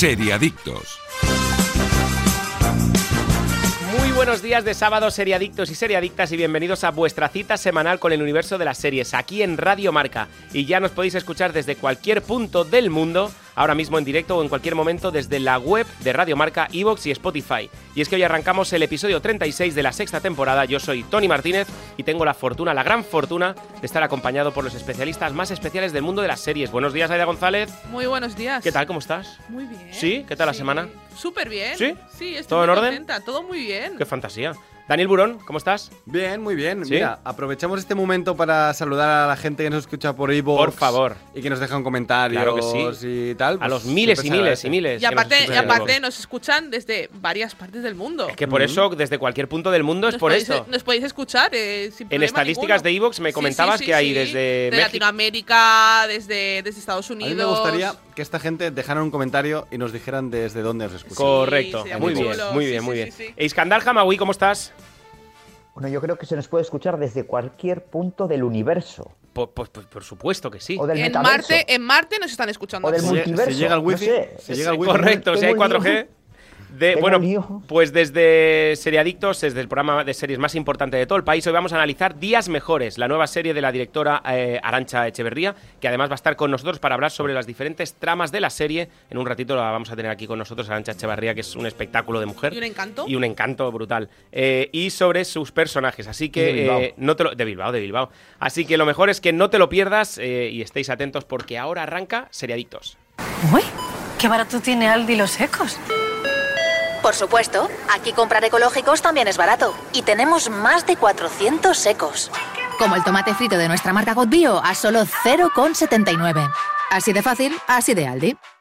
Seriadictos. Muy buenos días de sábado, seriadictos y seriadictas, y bienvenidos a vuestra cita semanal con el universo de las series, aquí en Radio Marca. Y ya nos podéis escuchar desde cualquier punto del mundo, ahora mismo en directo o en cualquier momento, desde la web de Radio Marca, Evox y Spotify. Y es que hoy arrancamos el episodio 36 de la sexta temporada. Yo soy Tony Martínez y tengo la fortuna, la gran fortuna, de estar acompañado por los especialistas más especiales del mundo de las series. Buenos días, Aida González. Muy buenos días. ¿Qué tal? ¿Cómo estás? Muy bien. ¿Sí? ¿Qué tal la semana? Súper bien. ¿Sí? Sí, estoy ¿Todo muy en orden? contenta, Todo muy bien. ¡Qué fantasía! Daniel Burón, ¿cómo estás? Bien, muy bien. ¿Sí? Mira, aprovechamos este momento para saludar a la gente que nos escucha por iVoox. Por favor. Y que nos dejan comentarios Claro que sí. y tal. A pues los miles y miles y miles. Y que nos aparte, y aparte nos escuchan desde varias partes del mundo. Es que por eso, desde cualquier punto del mundo es nos por podéis, esto. Nos podéis escuchar eh, sin En estadísticas ninguno. de Evox me comentabas sí, sí, que hay sí. desde De México- Latinoamérica, desde, desde Estados A Unidos. mí me gustaría que esta gente dejara un comentario y nos dijeran desde dónde os escuchan. Correcto, muy muy bien, muy bien, muy bien. Iskandar Hamawi, ¿cómo estás? Bueno, yo creo que se nos puede escuchar desde cualquier punto del universo. Por, por- por- por supuesto que sí. O del En metaverso. Marte, en Marte nos están escuchando. O del multiverso. si llega el no wifi, sé. si llega el Sí, wifi. correcto, si hay Tengo 4G. De, bueno, lío. pues desde Seriadictos, desde el programa de series más importante de todo el país, hoy vamos a analizar Días Mejores, la nueva serie de la directora eh, Arancha Echeverría, que además va a estar con nosotros para hablar sobre las diferentes tramas de la serie. En un ratito la vamos a tener aquí con nosotros Arancha Echeverría, que es un espectáculo de mujer. ¿Y un encanto? Y un encanto brutal. Eh, y sobre sus personajes. Así que Bilbao. eh, no te lo, de Bilbao, de Bilbao. Así que lo mejor es que no te lo pierdas eh, y estéis atentos porque ahora arranca Seriadictos. Uy, qué barato tiene Aldi los secos. Por supuesto, aquí comprar ecológicos también es barato. Y tenemos más de 400 secos. Como el tomate frito de nuestra marca God Bio a solo 0,79. Así de fácil, así de Aldi.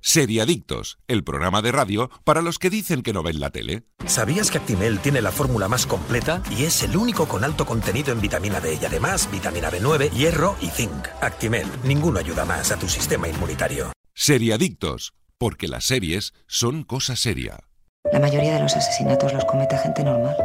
Seriadictos, el programa de radio para los que dicen que no ven la tele. ¿Sabías que Actimel tiene la fórmula más completa y es el único con alto contenido en vitamina D y además vitamina B9, hierro y zinc? Actimel, ninguno ayuda más a tu sistema inmunitario. Seriadictos, porque las series son cosa seria. La mayoría de los asesinatos los comete gente normal,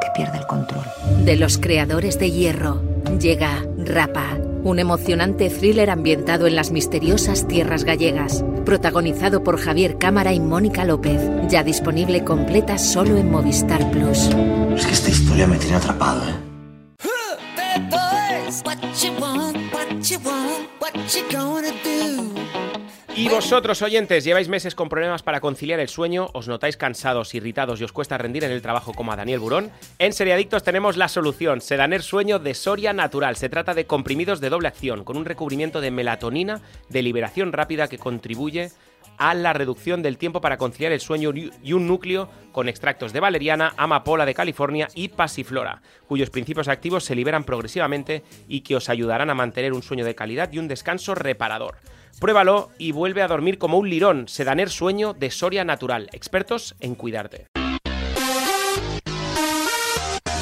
que pierde el control. De los creadores de Hierro, llega Rapa, un emocionante thriller ambientado en las misteriosas tierras gallegas, protagonizado por Javier Cámara y Mónica López, ya disponible completa solo en Movistar Plus. Es que esta historia me tiene atrapado, ¿eh? Y vosotros, oyentes, lleváis meses con problemas para conciliar el sueño, os notáis cansados, irritados y os cuesta rendir en el trabajo como a Daniel Burón. En Seriadictos tenemos la solución, Sedaner Sueño de Soria Natural. Se trata de comprimidos de doble acción, con un recubrimiento de melatonina de liberación rápida que contribuye a la reducción del tiempo para conciliar el sueño y un núcleo con extractos de valeriana, amapola de California y pasiflora, cuyos principios activos se liberan progresivamente y que os ayudarán a mantener un sueño de calidad y un descanso reparador. Pruébalo y vuelve a dormir como un lirón. Sedaner Sueño de Soria Natural. Expertos en cuidarte.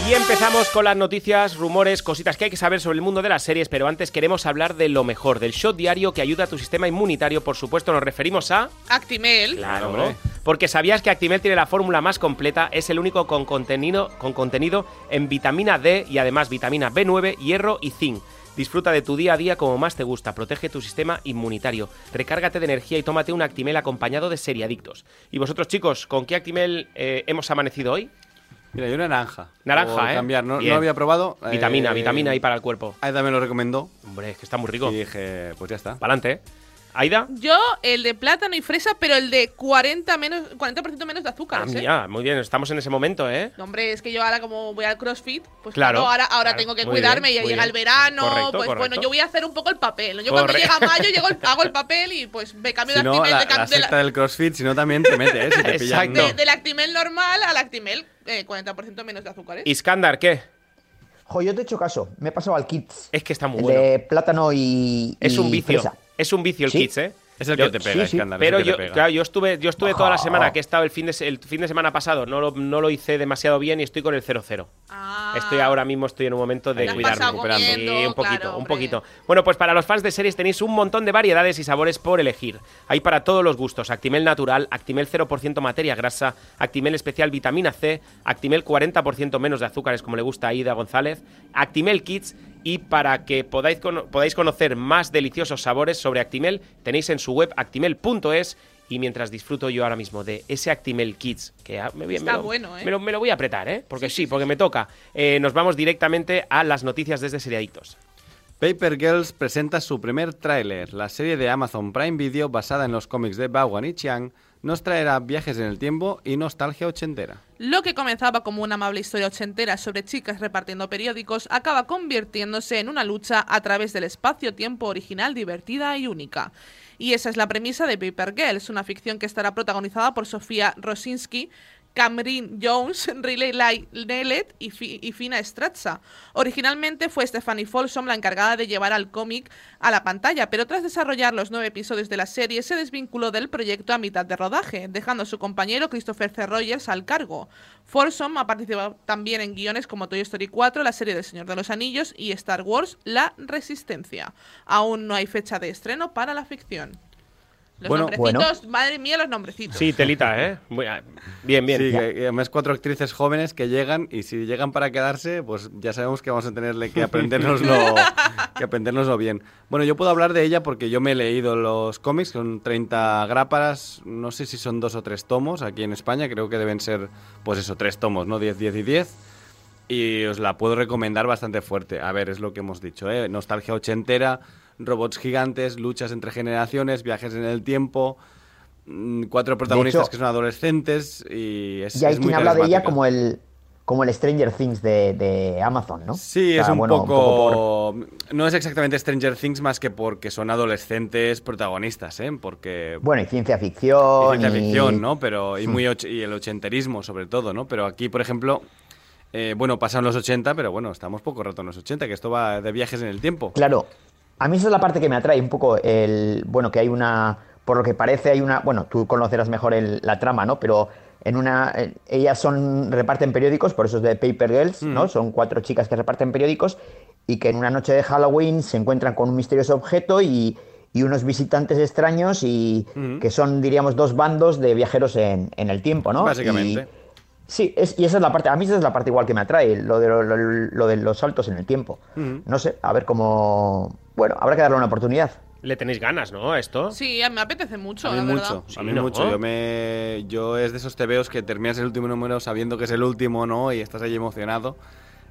Y empezamos con las noticias, rumores, cositas que hay que saber sobre el mundo de las series, pero antes queremos hablar de lo mejor, del shot diario que ayuda a tu sistema inmunitario. Por supuesto, nos referimos a... Actimel. Claro, Hombre. porque sabías que Actimel tiene la fórmula más completa, es el único con contenido, con contenido en vitamina D y además vitamina B9, hierro y zinc. Disfruta de tu día a día como más te gusta, protege tu sistema inmunitario, recárgate de energía y tómate un Actimel acompañado de seriadictos. Y vosotros chicos, ¿con qué Actimel eh, hemos amanecido hoy? Mira, yo naranja. Naranja, ¿eh? cambiar, no, había probado. Vitamina, eh, vitamina ahí para el cuerpo. Aida me lo recomendó Hombre, es que está muy rico. y dije, pues ya está. Pa'lante, ¿eh? ¿Aida? Yo, el de plátano y fresa, pero el de 40 menos, 40% menos de azúcar. Ah, ¿eh? mira, muy bien, estamos en ese momento, ¿eh? No, hombre, es que yo ahora como voy al CrossFit, pues Claro, claro, ahora, ahora claro, tengo que cuidarme, bien, ya muy llega bien. el verano, Correcto, pues correcto. bueno, yo voy a hacer un poco el papel. ¿no? Yo cuando Corre- llega mayo llego el- hago el papel y pues me cambio Si de no, Actimel la, de, la de la- secta del CrossFit, si no también te mete, ¿eh? Si te pillan. De- del Actimel normal al Actimel eh, 40% menos de azúcar, ¿eh? Iskandar, ¿qué? Jo, yo te he hecho caso. Me he pasado al Kids. Es que está muy el bueno. de plátano y. Es y un vicio. fresa. Es un vicio el Sí. Kids, ¿eh? Es el Yo- que te pega, sí, sí. escándalo. Pero es el que yo, te pega. claro, yo estuve, yo estuve toda la semana que he estado el fin de, el fin de semana pasado, no lo, no lo hice demasiado bien y estoy con el 0-0. Ah, Estoy ahora mismo estoy en un momento de cuidarme. comiendo, Sí, un poquito, claro, un poquito. Bueno, pues para los fans de series tenéis un montón de variedades y sabores por elegir. Hay para todos los gustos. Actimel natural, Actimel 0% materia grasa, Actimel especial vitamina C, Actimel 40% menos de azúcares como le gusta a Ida González, Actimel Kids y para que podáis, cono- podáis conocer más deliciosos sabores sobre Actimel tenéis en su web actimel.es y mientras disfruto yo ahora mismo de ese Actimel Kids, que ah, me, voy- Está me lo, bueno, ¿eh? me lo- me lo voy a apretar, ¿eh? Porque sí, porque me toca. Eh, nos vamos directamente a las noticias desde Seriadictos. Paper Girls presenta su primer tráiler. La serie de Amazon Prime Video basada en los cómics de Bao y Chiang nos traerá viajes en el tiempo y nostalgia ochentera. Lo que comenzaba como una amable historia ochentera sobre chicas repartiendo periódicos acaba convirtiéndose en una lucha a través del espacio-tiempo original divertida y única. Y esa es la premisa de Paper Girls, una ficción que estará protagonizada por Sofía Rosinski, Cameron Jones, Riley Nellet y, y Fina Strazza. Originalmente fue Stephanie Folsom la encargada de llevar al cómic a la pantalla, pero tras desarrollar los nueve episodios de la serie se desvinculó del proyecto a mitad de rodaje, dejando a su compañero Christopher C. Rogers al cargo. Folsom ha participado también en guiones como Toy Story 4, la serie del Señor de los Anillos y Star Wars La Resistencia. Aún no hay fecha de estreno para la ficción. Los Bueno, nombrecitos, madre mía, los nombrecitos. Sí, telita, ¿eh? Muy- ah, Bien, bien. Sí, además cuatro actrices jóvenes que llegan y si llegan para quedarse, pues ya sabemos que vamos a tenerle que aprendérnoslo, que aprendérnoslo bien. Bueno, yo puedo hablar de ella porque yo me he leído los cómics, son 30 grapas, no sé si son dos o tres tomos aquí en España, creo que deben ser, pues eso, tres tomos, ¿no? 10, 10 y 10. Y os la puedo recomendar bastante fuerte. A ver, es lo que hemos dicho, ¿eh? Nostalgia ochentera, robots gigantes, luchas entre generaciones, viajes en el tiempo, mm, cuatro protagonistas hecho- que son adolescentes y es, Y hay es muy quien habla de ella como el, como el Stranger Things de, de Amazon, ¿no? Sí, O sea, es un bueno, poco... por- No es exactamente Stranger Things más que porque son adolescentes protagonistas, ¿eh? Porque... Bueno, y ciencia ficción. y ciencia y- ficción, ¿no? Pero, y, Hmm. muy och- y el ochenterismo, sobre todo, ¿no? Pero aquí, por ejemplo, eh, bueno, pasan los 80, pero bueno, estamos poco rato en los 80, que esto va de viajes en el tiempo. Claro, a mí esa es la parte que me atrae un poco el, bueno, que hay una, por lo que parece hay una, bueno, tú conocerás mejor el- la trama, ¿no? Pero en una, eh, ellas son, reparten periódicos, por eso es de Paper Girls, ¿no? Mm. Son cuatro chicas que reparten periódicos y que en una noche de Halloween se encuentran con un misterioso objeto y, y unos visitantes extraños y Mm. que son, diríamos, dos bandos de viajeros en, en el tiempo, ¿no? Básicamente. Y- Sí, es, y esa es la parte, a mí esa es la parte igual que me atrae, lo de, lo, lo- lo de los saltos en el tiempo. No sé, a ver cómo... Bueno, habrá que darle una oportunidad. Le tenéis ganas, ¿no? a Esto. Sí, a- me apetece mucho, A mí la mucho, verdad. a Sí, mí ¿no? mucho. Yo, me, yo es de esos tebeos que terminas el último número sabiendo que es el último, ¿no? Y estás ahí emocionado.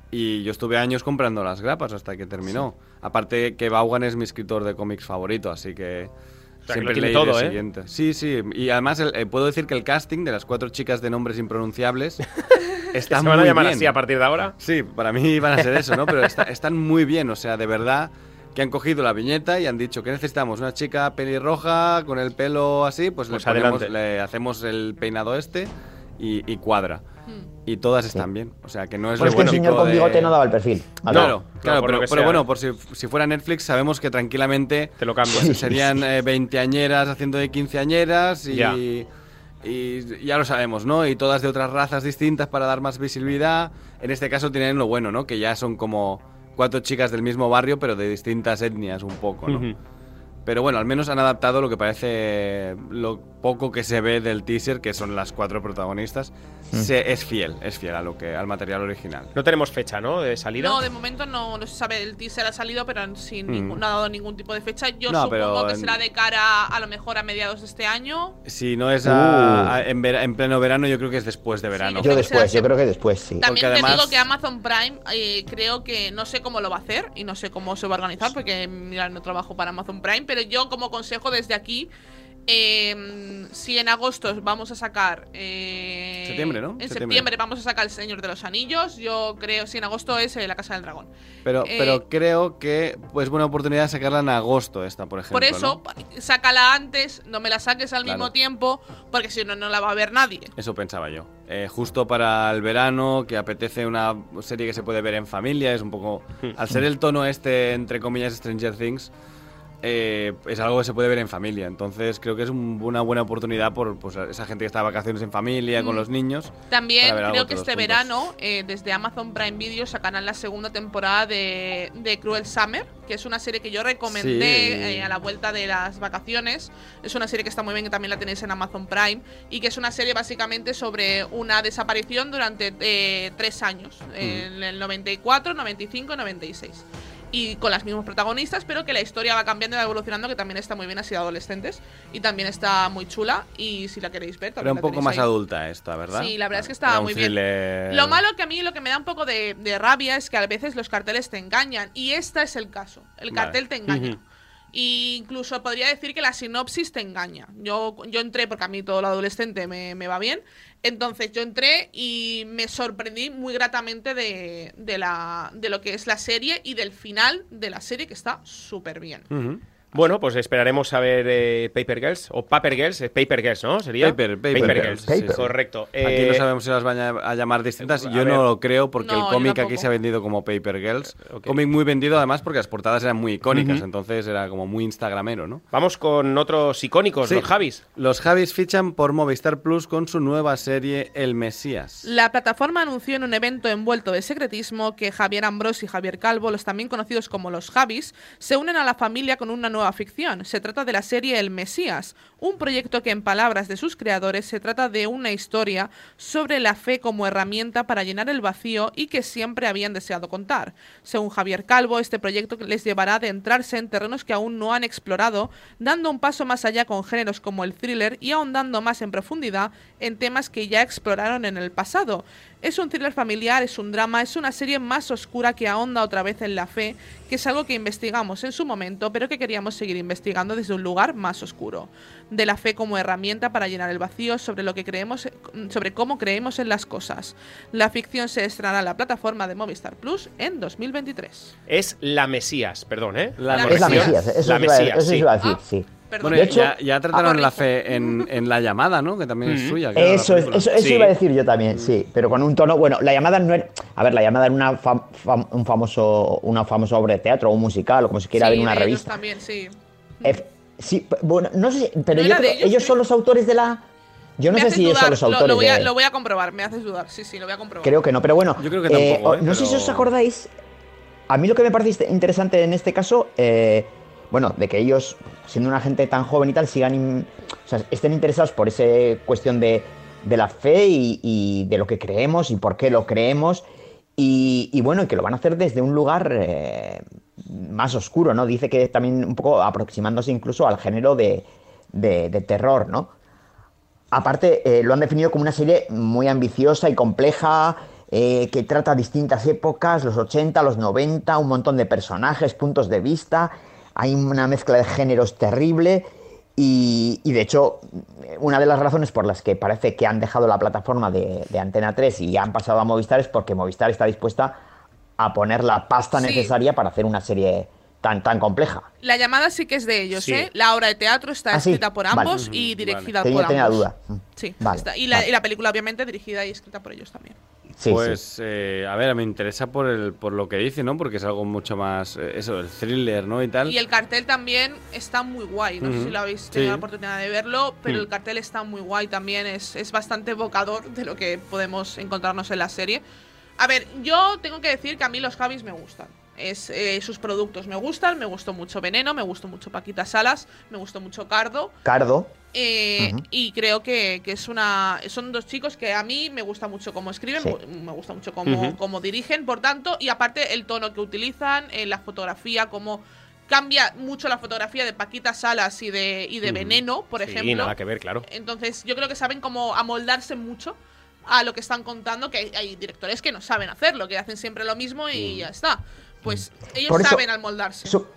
Y yo estuve años comprando las grapas hasta que terminó. Aparte que Vaughan es mi escritor de cómics favorito, así que O sea, que siempre tiene leí todo, el ¿eh? siguiente. Sí, sí. Y además el- eh, puedo decir que el casting de las cuatro chicas de nombres impronunciables está ¿Se muy van a llamar bien. así a partir de ahora? Sí, para mí van a ser eso, ¿no? Pero está- están muy bien, o sea, de verdad que han cogido la viñeta y han dicho que necesitamos una chica pelirroja con el pelo así, pues, Pues le, ponemos- adelante. le hacemos el peinado este y, y cuadra. Y todas están bien, o sea, que no es Pues lo es que el señor con bigote no daba el perfil. Claro, claro, pero, bueno, por si, si fuera Netflix sabemos que tranquilamente Te lo pues, serían eh, veinteañeras haciendo de quinceañeras y ya lo sabemos, ¿no? Y todas de otras razas distintas para dar más visibilidad. En este caso tienen lo bueno, ¿no? Que ya son como cuatro chicas del mismo barrio, pero de distintas etnias un poco, ¿no? Pero bueno, al menos han adaptado lo que parece lo poco que se ve del teaser, que son las cuatro protagonistas. Se, es fiel, es fiel a lo que, al material original. No tenemos fecha, ¿no? De salida. No, de momento no, no se sabe, el teaser ha salido, pero sin Mm. ningún- no ha dado ningún tipo de fecha. Yo No, supongo pero que en- será de cara a lo mejor a mediados de este año. Si no es Uh. a- a- en, vera- en pleno verano, yo creo que es después de verano. yo después, yo creo que después, sí. También Porque te además- digo que Amazon Prime eh, creo que no sé cómo lo va a hacer y no sé cómo se va a organizar porque mira, no trabajo para Amazon Prime, pero yo como consejo desde aquí, eh, si en agosto vamos a sacar... eh, Septiembre, ¿no? En Septiembre. septiembre. vamos a sacar El Señor de los Anillos, yo creo, si en agosto es eh, La Casa del Dragón. Pero, Eh, pero creo que es buena oportunidad de sacarla en agosto esta, por ejemplo. Por eso, ¿no? sácala antes, no me la saques al Claro. mismo tiempo, porque si no, no la va a ver nadie. Eso pensaba yo. Eh, justo para el verano, que apetece una serie que se puede ver en familia, es un poco... Al ser el tono este, entre comillas, Stranger Things, eh, es algo que se puede ver en familia. Entonces creo que es un- una buena oportunidad por pues, esa gente que está de vacaciones en familia, con Mm. los niños. También creo que este verano, eh, desde Amazon Prime Video, sacarán la segunda temporada de, de Cruel Summer, que es una serie que yo recomendé Sí. eh, a la vuelta de las vacaciones. Es una serie que está muy bien, que también la tenéis en Amazon Prime, y que es una serie básicamente sobre una desaparición durante eh, tres años, en el 94, 95 y 96. Y con las mismas protagonistas, pero que la historia va cambiando y va evolucionando, que también está muy bien así de adolescentes. Y también está muy chula. Y si la queréis ver, Pero también un la poco más ahí. adulta esta, ¿verdad? Sí, la verdad es que un muy bien. Lo malo que a mí lo que me da un poco de, de rabia es que a veces los carteles te engañan. Y este es el caso. El Vale. cartel te engaña. Incluso podría decir que la sinopsis te engaña. Yo, yo entré, porque a mí todo lo adolescente me, me va bien. Entonces yo entré y me sorprendí muy gratamente de, de, la, de lo que es la serie y del final de la serie, que está súper bien. Bueno, pues esperaremos a ver eh, Paper Girls o Paper Girls, eh, Paper Girls, ¿no? Sería Paper, Paper Girls, Girls, sí, sí. correcto. Aquí Eh, no sabemos si las van a, llamar distintas. a Yo no lo creo porque No, el cómic aquí se ha vendido como Paper Girls. Cómic muy vendido además porque las portadas eran muy icónicas, entonces era como muy instagramero, ¿no? Vamos con otros icónicos, Sí. los Javis. Los Javis fichan por Movistar Plus con su nueva serie El Mesías. La plataforma anunció en un evento envuelto de secretismo que Javier Ambrós y Javier Calvo, los también conocidos como los Javis, se unen a la familia con una nueva ficción. Se trata de la serie El Mesías, un proyecto que en palabras de sus creadores se trata de una historia sobre la fe como herramienta para llenar el vacío y que siempre habían deseado contar. Según Javier Calvo, este proyecto les llevará a adentrarse en terrenos que aún no han explorado, dando un paso más allá con géneros como el thriller y ahondando más en profundidad en temas que ya exploraron en el pasado. Es un thriller familiar, es un drama, es una serie más oscura que ahonda otra vez en la fe, que es algo que investigamos en su momento, pero que queríamos seguir investigando desde un lugar más oscuro. De la fe como herramienta para llenar el vacío sobre lo que creemos, sobre cómo creemos en las cosas. La ficción se estrenará en la plataforma de Movistar Plus en 2023. Es La Mesías, perdón, ¿eh? La Es la Mesías. Mesías, eso, La iba, Mesías, eso sí. iba a decir, Ah, sí. Perdón. Bueno, De hecho- ya, ya trataron Ah, la fe en, en La Llamada, ¿no? Que también es Ujú. suya. Eso, es, eso, eso Sí. iba a decir yo también, sí, pero con un tono. Bueno, la llamada no era. A ver, la llamada era una, fam- fam- un famoso, una famosa obra de teatro o un musical o como se quiera Sí, ver una ellos revista. también, sí. Ef- sí, bueno, no sé si. Pero ¿No yo creo ellos? ellos son los autores de la. Yo no me sé si ellos dudar, son los lo- autores lo, voy a, de. lo voy a comprobar, me haces dudar. Sí, sí, lo voy a comprobar. Creo que no, pero bueno. Yo creo que tampoco, ¿eh? No sé si os acordáis. A mí lo que me parece interesante en este caso, eh, bueno, de que ellos, siendo una gente tan joven y tal, sigan. o sea, estén interesados por esa cuestión de, de la fe y, de lo que creemos y por qué lo creemos. Y, bueno, y que lo van a hacer desde un lugar eh, más oscuro, ¿no? Dice que también un poco aproximándose incluso al género de, de- de terror, ¿no? Aparte, eh, lo han definido como una serie muy ambiciosa y compleja, eh, que trata distintas épocas, los 80, los 90, un montón de personajes, puntos de vista, hay una mezcla de géneros terrible y, y, de hecho, una de las razones por las que parece que han dejado la plataforma de, de Antena 3 y han pasado a Movistar es porque Movistar está dispuesta a poner la pasta Sí. necesaria para hacer una serie tan, tan compleja. La llamada sí que es de ellos, Sí. ¿eh? La obra de teatro está Ah, sí, escrita por vale. ambos y dirigida por tenía ambos. duda. Sí, Vale, está- y, la, vale. y la película obviamente dirigida y escrita por ellos también. Sí, sí. pues, eh, a ver, me interesa por el por lo que dice, ¿no? Porque es algo mucho más, eh, eso, el thriller, ¿no? Y tal. Y el cartel también está muy guay. No sé si lo habéis tenido Sí. la oportunidad de verlo, pero Mm. el cartel está muy guay también. Es, es bastante evocador de lo que podemos encontrarnos en la serie. A ver, yo tengo que decir que a mí los Javis me gustan. Es, eh, sus productos me gustan, me gustó mucho Veneno, me gustó mucho Paquita Salas, me gustó mucho Cardo. Cardo, Eh. Y creo que, que es una. Son dos chicos que a mí me gusta mucho cómo escriben, Sí. me gusta mucho cómo, cómo dirigen, por tanto, y aparte el tono que utilizan, eh, la fotografía, cómo cambia mucho la fotografía de Paquita Salas y de, y de. Veneno, por sí, ejemplo. nada que ver, claro. Entonces, yo creo que saben cómo amoldarse mucho a lo que están contando, que hay, hay directores que no saben hacerlo, que hacen siempre lo mismo y ya está. Pues ellos Por eso- saben amoldarse. So-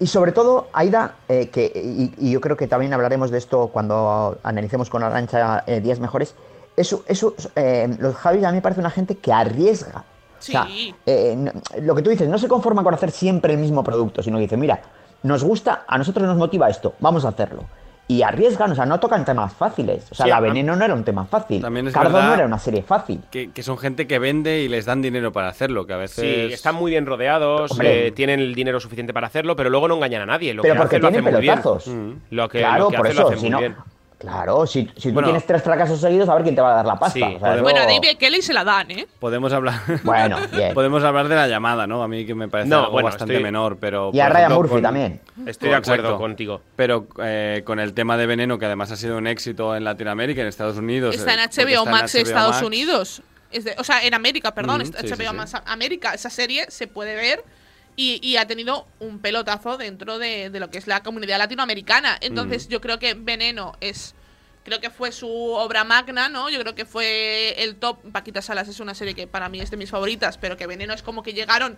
y sobre todo, Aida, eh, que, y, y yo creo que también hablaremos de esto cuando analicemos con Arancha eh, Días Mejores, eso, eso, eh, los Javis a mí me parece una gente que arriesga. Sí. O sea, eh, no- lo que tú dices, no se conforma con hacer siempre el mismo producto, sino que dice, mira, nos gusta, a nosotros nos motiva esto, vamos a hacerlo. Y arriesgan, o sea, no tocan temas fáciles. O sea, Sí, La a- Veneno no era un tema fácil. También es Cardo no era una serie fácil. Que, que son gente que vende y les dan dinero para hacerlo, que a veces... Sí, están muy bien rodeados, Hombre. eh, tienen el dinero suficiente para hacerlo, pero luego no engañan a nadie. Lo Pero que porque hacen lo tienen hacen muy bien. pelotazos. Mm. Lo que, claro, lo que por hacen lo eso, hacen si muy no... bien. Claro, si, si tú Bueno. tienes tres fracasos seguidos, a ver quién te va a dar la pasta. Sí, o sea, podemos- Bueno, a David Kelly se la dan, ¿eh? Podemos hablar... Bueno, bien. Podemos hablar de la llamada, ¿no? A mí que me parece No, algo bueno, bastante estoy- menor, pero... Y a Ryan ejemplo, Murphy con- también. Estoy de acuerdo Exacto. contigo. Pero eh, con el tema de Veneno, que además ha sido un éxito en Latinoamérica, en Estados Unidos... Está en eh, HBO está Max Estados Max. Unidos. Es de- o sea, en América, perdón. Mm, está sí, HBO sí, sí. Max América. Esa serie se puede ver y, y ha tenido un pelotazo dentro de, de lo que es la comunidad latinoamericana. Entonces, Mm. yo creo que Veneno es. Creo que fue su obra magna, ¿no? Yo creo que fue el top. Paquita Salas es una serie que para mí es de mis favoritas, pero que Veneno es como que llegaron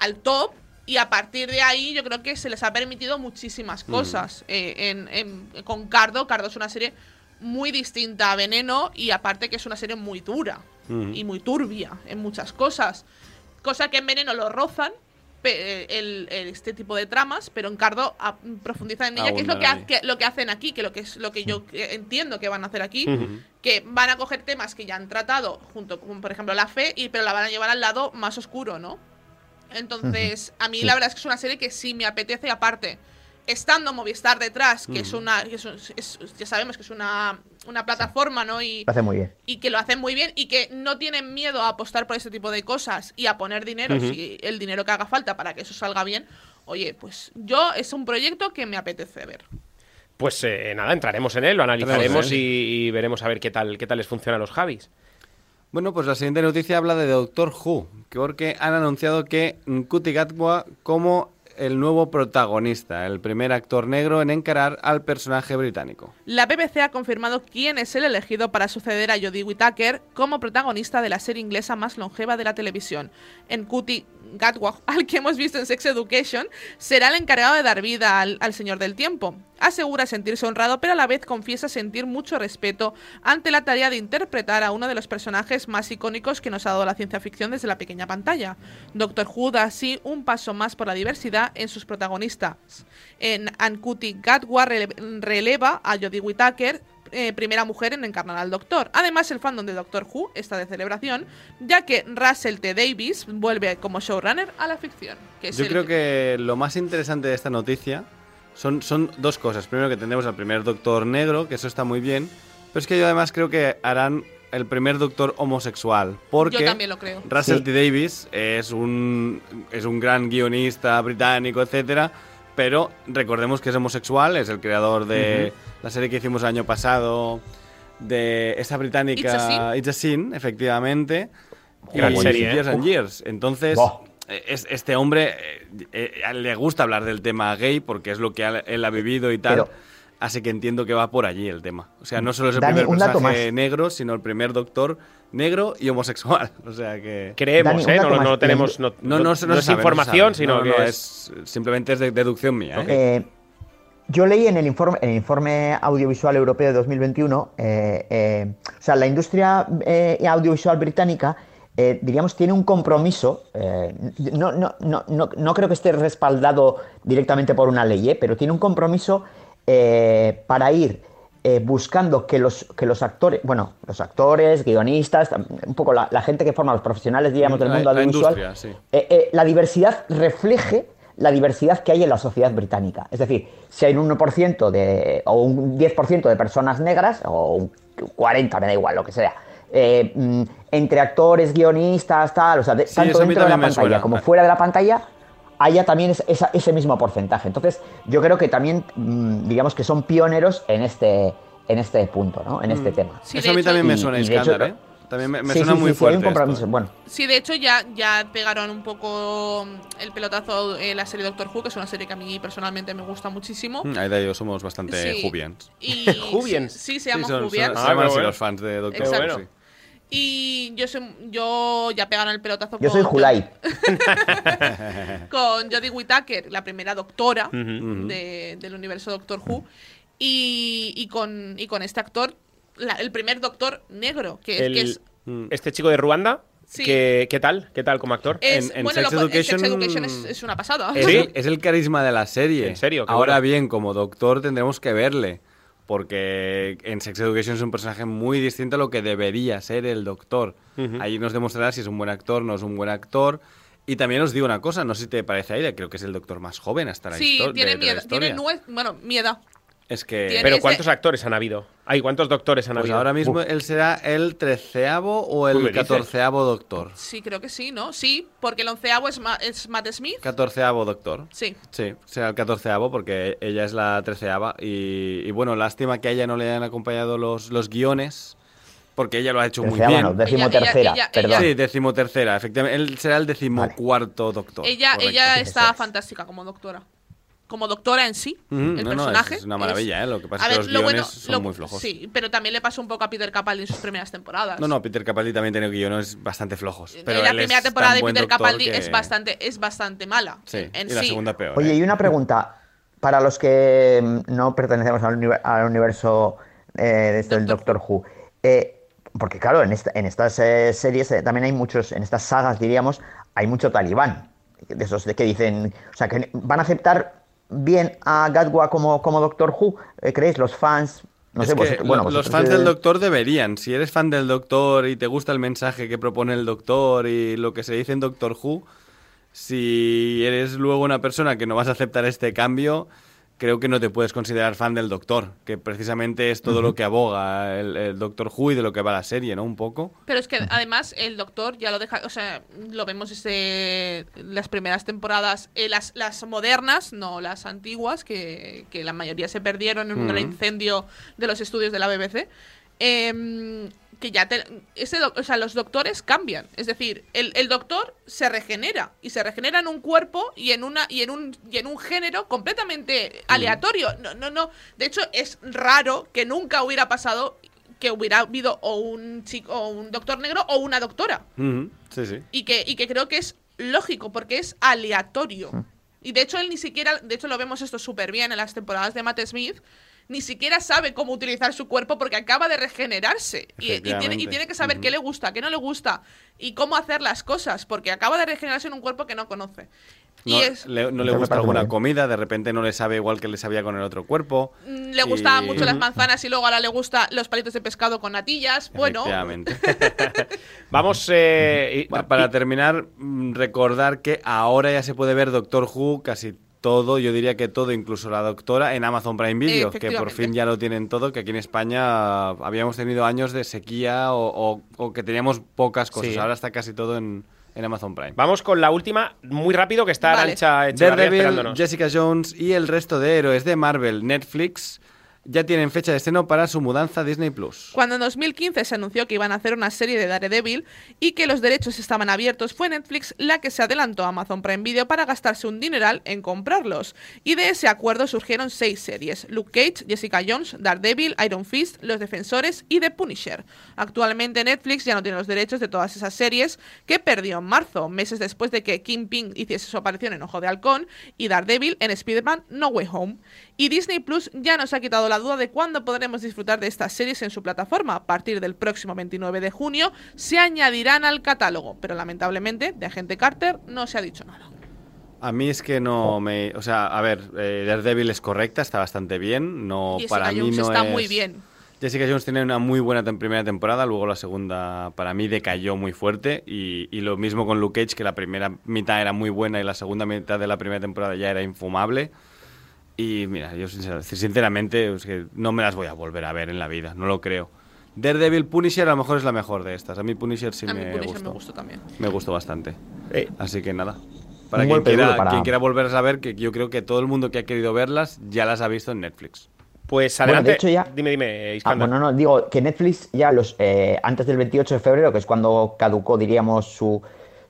al top. Y a partir de ahí yo creo que se les ha permitido muchísimas cosas. Eh, en- en- con Cardo, Cardo es una serie muy distinta a Veneno y aparte que es una serie muy dura y muy turbia en muchas cosas. Cosa que en Veneno lo rozan el- el- este tipo de tramas, pero en Cardo a- profundizan en ella, que es lo que, ha- lo que hacen aquí, que lo que es lo que yo eh, entiendo que van a hacer aquí, que van a coger temas que ya han tratado, junto con, por ejemplo, la fe, y pero la van a llevar al lado más oscuro, ¿no? Entonces, a mí Sí. la verdad es que es una serie que sí me apetece, aparte, estando Movistar detrás, que es una, que es un- es- ya sabemos que es una, una plataforma, ¿no? Y, Lo hace muy bien. y que lo hacen muy bien y que no tienen miedo a apostar por ese tipo de cosas y a poner dinero, si el dinero que haga falta para que eso salga bien. Oye, pues yo es un proyecto que me apetece ver. Pues eh, nada, entraremos en él, lo analizaremos y, y veremos a ver qué tal, qué tal les funciona a los Javis. Bueno, pues la siguiente noticia habla de Doctor Who, que porque han anunciado que Ncuti Gatwa como el nuevo protagonista, el primer actor negro en encarar al personaje británico. La BBC ha confirmado quién es el elegido para suceder a Jodie Whittaker como protagonista de la serie inglesa más longeva de la televisión. En Cutie Gatwa, al que hemos visto en Sex Education, será el encargado de dar vida al Señor del Tiempo. Asegura sentirse honrado, pero a la vez confiesa sentir mucho respeto ante la tarea de interpretar a uno de los personajes más icónicos que nos ha dado la ciencia ficción desde la pequeña pantalla. Doctor Who da así un paso más por la diversidad en sus protagonistas. En Ankuti Gatwa rele- releva a Jodie Whittaker, eh, primera mujer en encarnar al Doctor. Además, el fandom de Doctor Who está de celebración, ya que Russell T. Davis vuelve como showrunner a la ficción. Que es Yo el creo que lo más interesante de esta noticia son, son dos cosas. Primero que tendremos al primer Doctor negro, que eso está muy bien, pero es que yo además creo que harán el primer Doctor homosexual, porque... Yo también lo creo. Russell Sí. T. Davis es un, es un gran guionista británico, etcétera, pero recordemos que es homosexual, es el creador de la serie que hicimos el año pasado de esa británica It's a Sin. Efectivamente. Gran y serie, ¿eh? Years and Years. Entonces. Eh, es- este hombre eh, eh, le gusta hablar del tema gay porque es lo que él ha vivido y tal. Pero- Así que entiendo que va por allí el tema. O sea, no solo es el Dani, primer un dato personaje más. negro, sino el primer doctor negro y homosexual. O sea que... Creemos, Dani, ¿eh? No, tenemos. No, No, no, se- no no se es sabe, información, sino No, no, que no, es. simplemente es de deducción mía. ¿eh? Eh, yo leí en el informe, en el informe audiovisual europeo de 2021, eh, eh, o sea, la industria eh, audiovisual británica, eh, diríamos, tiene un compromiso, eh, no, no, no, no, no creo que esté respaldado directamente por una ley, eh, pero tiene un compromiso eh, para ir eh, buscando que los, que los actores, bueno, los actores, guionistas, un poco la, la gente que forma los profesionales, diríamos, del La- mundo la audiovisual, industria, sí. la diversidad refleje la diversidad que hay en la sociedad británica. Es decir, si hay un 1% de, o un 10% de personas negras, o un 40%, me da igual, lo que sea, eh, mm, entre actores, guionistas, tal, o sea, de- Sí, tanto dentro de la pantalla suena. como fuera de la pantalla, haya también es- esa- ese mismo porcentaje. Entonces, yo creo que también, mm, digamos que son pioneros en este, en este punto, ¿no? En este tema. Sí, Eso a mí hecho- también me suena y de hecho- escándalo, ¿eh? También me, me Sí, suena sí, muy sí, fuerte. esto, ¿eh? Bueno, Sí, de hecho ya, ya pegaron un poco mm, el pelotazo en la serie Doctor Who, que es una serie que a mí personalmente me gusta muchísimo. Mm, Aida y yo somos bastante Sí. jubians. Y Jubians. Sí, sí, se Sí, llama son- Jubians. son- Ah, llaman así bueno. los fans de Doctor. Who, sí. Y yo soy, yo ya pegaron el pelotazo yo con, soy Julai. con Jodie Whittaker, la primera doctora de- del universo Doctor Who, y, y con, y con este actor, la- el primer doctor negro, que, es- El- que es... Este chico de Ruanda, Sí. ¿qué, ¿qué tal? ¿Qué tal como actor? es- en bueno, Sex lo en Sex Education- Education es, es una pasada. Es, ¿Sí? el, es el carisma de la serie. ¿En serio? Ahora bueno. bien, como doctor tendremos que verle. Porque en Sex Education es un personaje muy distinto a lo que debería ser el doctor. Ahí nos demostrará si es un buen actor, no es un buen actor. Y también os digo una cosa, no sé si te parece a ella, creo que es el doctor más joven hasta la Sí, histo- tiene de- de la miedo. Tiene historia. nue- bueno, miedo. Es que... tiene Pero ese- ¿cuántos actores han habido? Ay, ¿cuántos doctores han Pues habido? ahora mismo Uf. él será el treceavo o ¿Tú me el catorceavo doctor. Sí, creo que sí, ¿no? Sí, porque el onceavo es, Ma- es Matt Smith. Catorceavo doctor. Sí. Sí, será el catorceavo porque ella es la treceava. Y, y bueno, lástima que a ella no le hayan acompañado los, los guiones, porque ella lo ha hecho muy bien. no, decimotercera, ella- perdón. Sí, decimotercera, efectivamente. Él será el decimocuarto doctor. Ella, correcto. ella está fantástica como doctora. Como doctora en sí, el no, personaje. es, es una maravilla, ¿eh? Lo que pasa A es que ver, los lo guiones bueno- son lo- muy flojos. Sí, pero también le pasó un poco a Peter Capaldi en sus primeras temporadas. No, no, Peter Capaldi también tiene guiones bastante flojos. Pero la primera temporada de Peter Capaldi que- es bastante es bastante mala. Sí, en y la sí. segunda peor. Oye, ¿eh? y una pregunta. Para los que mm, no pertenecemos al, univer- al universo eh, de esto del Doctor Who. eh, porque claro, en, esta- en estas eh, series eh, también hay muchos, en estas sagas diríamos, hay mucho talibán. De esos de que dicen, o sea, que van a aceptar bien a Gatwa como, como Doctor Who, eh, ¿creéis? Los fans, no Es sé, que vosotros- bueno, lo- los fans del Doctor deberían. Si eres fan del Doctor y te gusta el mensaje que propone el Doctor y lo que se dice en Doctor Who, si eres luego una persona que no vas a aceptar este cambio, creo que no te puedes considerar fan del Doctor, que precisamente es todo lo que aboga el, el Doctor Who y de lo que va la serie, ¿no? Un poco. Pero es que además el doctor ya lo deja, o sea, lo vemos desde las primeras temporadas, eh, las, las modernas, no las antiguas, que, que la mayoría se perdieron en un gran Ujú. incendio de los estudios de la BBC. em, que ya te- ese o sea, los doctores cambian. Es decir, el, el doctor se regenera. Y se regenera en un cuerpo y en una, y en un, y en un género completamente aleatorio. No, no, no. De hecho, es raro que nunca hubiera pasado que hubiera habido o un chico, o un doctor negro o una doctora. Sí, sí. Y que, y que creo que es lógico, porque es aleatorio. Y de hecho, él ni siquiera, de hecho lo vemos esto súper bien en las temporadas de Matt Smith, ni siquiera sabe cómo utilizar su cuerpo porque acaba de regenerarse. Y, y tiene, y Efectivamente. tiene que saber qué le gusta, qué no le gusta y cómo hacer las cosas, porque acaba de regenerarse en un cuerpo que no conoce. No, y es, le, no le gusta alguna bien. comida, de repente no le sabe igual que le sabía con el otro cuerpo. mm, le gustaban y- mucho las manzanas y luego ahora le gusta los palitos de pescado con natillas. Bueno. Vamos. eh, Para terminar, mm, recordar que ahora ya se puede ver Doctor Who casi todo, yo diría que todo, incluso la doctora, en Amazon Prime Video, que por fin ya lo tienen todo, que aquí en España habíamos tenido años de sequía o, o- o que teníamos pocas cosas. Sí. Ahora está casi todo en, en Amazon Prime. Vamos con la última, muy rápido, que está Vale. Arancha Daredevil, esperándonos. Jessica Jones y el resto de héroes de Marvel Netflix ya tienen fecha de estreno para su mudanza a Disney Plus. Cuando en 2015 se anunció que iban a hacer una serie de Daredevil y que los derechos estaban abiertos, fue Netflix la que se adelantó a Amazon Prime Video para gastarse un dineral en comprarlos. Y de ese acuerdo surgieron seis series: Luke Cage, Jessica Jones, Daredevil, Iron Fist, Los Defensores y The Punisher. Actualmente Netflix ya no tiene los derechos de todas esas series que perdió en marzo, meses después de que Kingpin hiciese su aparición en Ojo de Halcón y Daredevil en Spider-Man No Way Home. Y Disney Plus ya nos ha quitado la duda de cuándo podremos disfrutar de estas series en su plataforma. A partir del próximo 29 de junio se añadirán al catálogo, pero lamentablemente de Agente Carter no se ha dicho nada. A mí es que no me... O sea, a ver, eh, Daredevil es correcta, está bastante bien. No, Jessica para mí Jones no está es- muy bien. Jessica Jones tiene una muy buena tem- primera temporada, luego la segunda para mí decayó muy fuerte y, y lo mismo con Luke Cage, que la primera mitad era muy buena y la segunda mitad de la primera temporada ya era infumable. Y mira, yo sincer- sinceramente es que no me las voy a volver a ver en la vida, no lo creo. Daredevil Punisher a lo mejor es la mejor de estas. A mí Punisher sí a mí me, Punisher gustó. me gustó también. Me gustó bastante. Eh, Así que nada. Para quien quiera, para- quien quiera volver a ver, que yo creo que todo el mundo que ha querido verlas ya las ha visto en Netflix. Pues Bueno, de adelante. hecho ya- Dime, dime, Ah, bueno, no, digo que Netflix ya los eh, antes del 28 de febrero, que es cuando caducó, diríamos, su,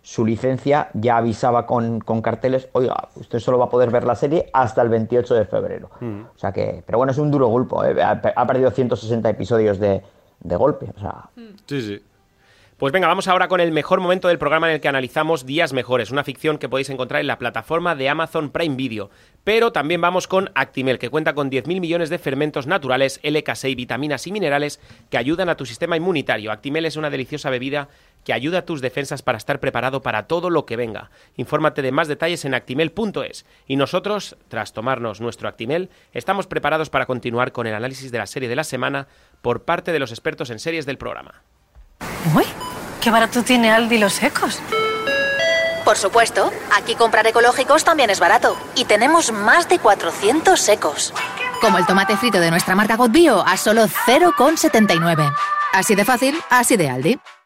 su licencia, ya avisaba con, con carteles, oiga, usted solo va a poder ver la serie hasta el 28 de febrero. O sea que, pero bueno, es un duro golpe, ¿eh? ha, ha perdido 160 episodios de, de golpe. O sea, Sí, sí. Pues venga, vamos ahora con el mejor momento del programa en el que analizamos Días Mejores, una ficción que podéis encontrar en la plataforma de Amazon Prime Video. Pero también vamos con Actimel, que cuenta con 10.000 millones de fermentos naturales, LK6, vitaminas y minerales que ayudan a tu sistema inmunitario. Actimel es una deliciosa bebida que ayuda a tus defensas para estar preparado para todo lo que venga. Infórmate de más detalles en actimel.es. Y nosotros, tras tomarnos nuestro Actimel, estamos preparados para continuar con el análisis de la serie de la semana por parte de los expertos en series del programa. Uy, qué barato tiene Aldi los secos. Por supuesto, aquí comprar ecológicos también es barato. Y tenemos más de 400 secos. Como el tomate frito de nuestra marca God Bio a solo 0,79. Así de fácil, así de Aldi.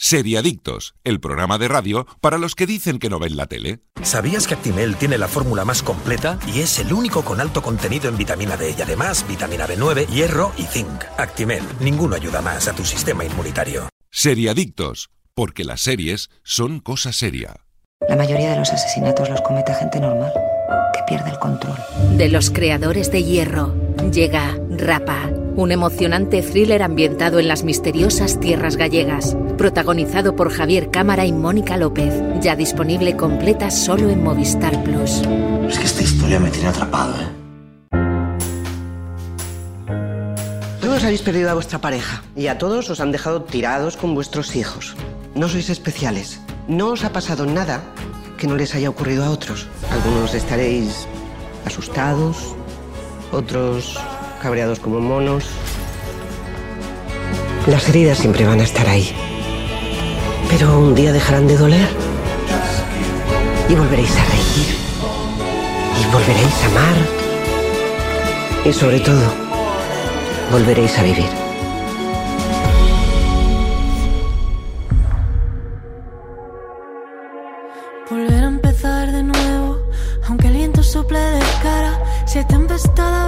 Seriadictos, el programa de radio para los que dicen que no ven la tele. ¿Sabías que Actimel tiene la fórmula más completa y es el único con alto contenido en vitamina D y además vitamina B9, hierro y zinc? Actimel, ninguno ayuda más a tu sistema inmunitario. Seriadictos, porque las series son cosa seria. La mayoría de los asesinatos los comete gente normal, que pierde el control. De los creadores de Hierro, llega Rapa, un emocionante thriller ambientado en las misteriosas tierras gallegas, protagonizado por Javier Cámara y Mónica López, ya disponible completa solo en Movistar Plus. Es que esta historia me tiene atrapado, ¿eh? Todos habéis perdido a vuestra pareja y a todos os han dejado tirados con vuestros hijos. No sois especiales. No os ha pasado nada que no les haya ocurrido a otros. Algunos estaréis asustados, otros cabreados como monos. Las heridas siempre van a estar ahí. Pero un día dejarán de doler y volveréis a reír y volveréis a amar y sobre todo volveréis a vivir. Volver a empezar de nuevo, aunque el viento sople de cara. Si hay tempestad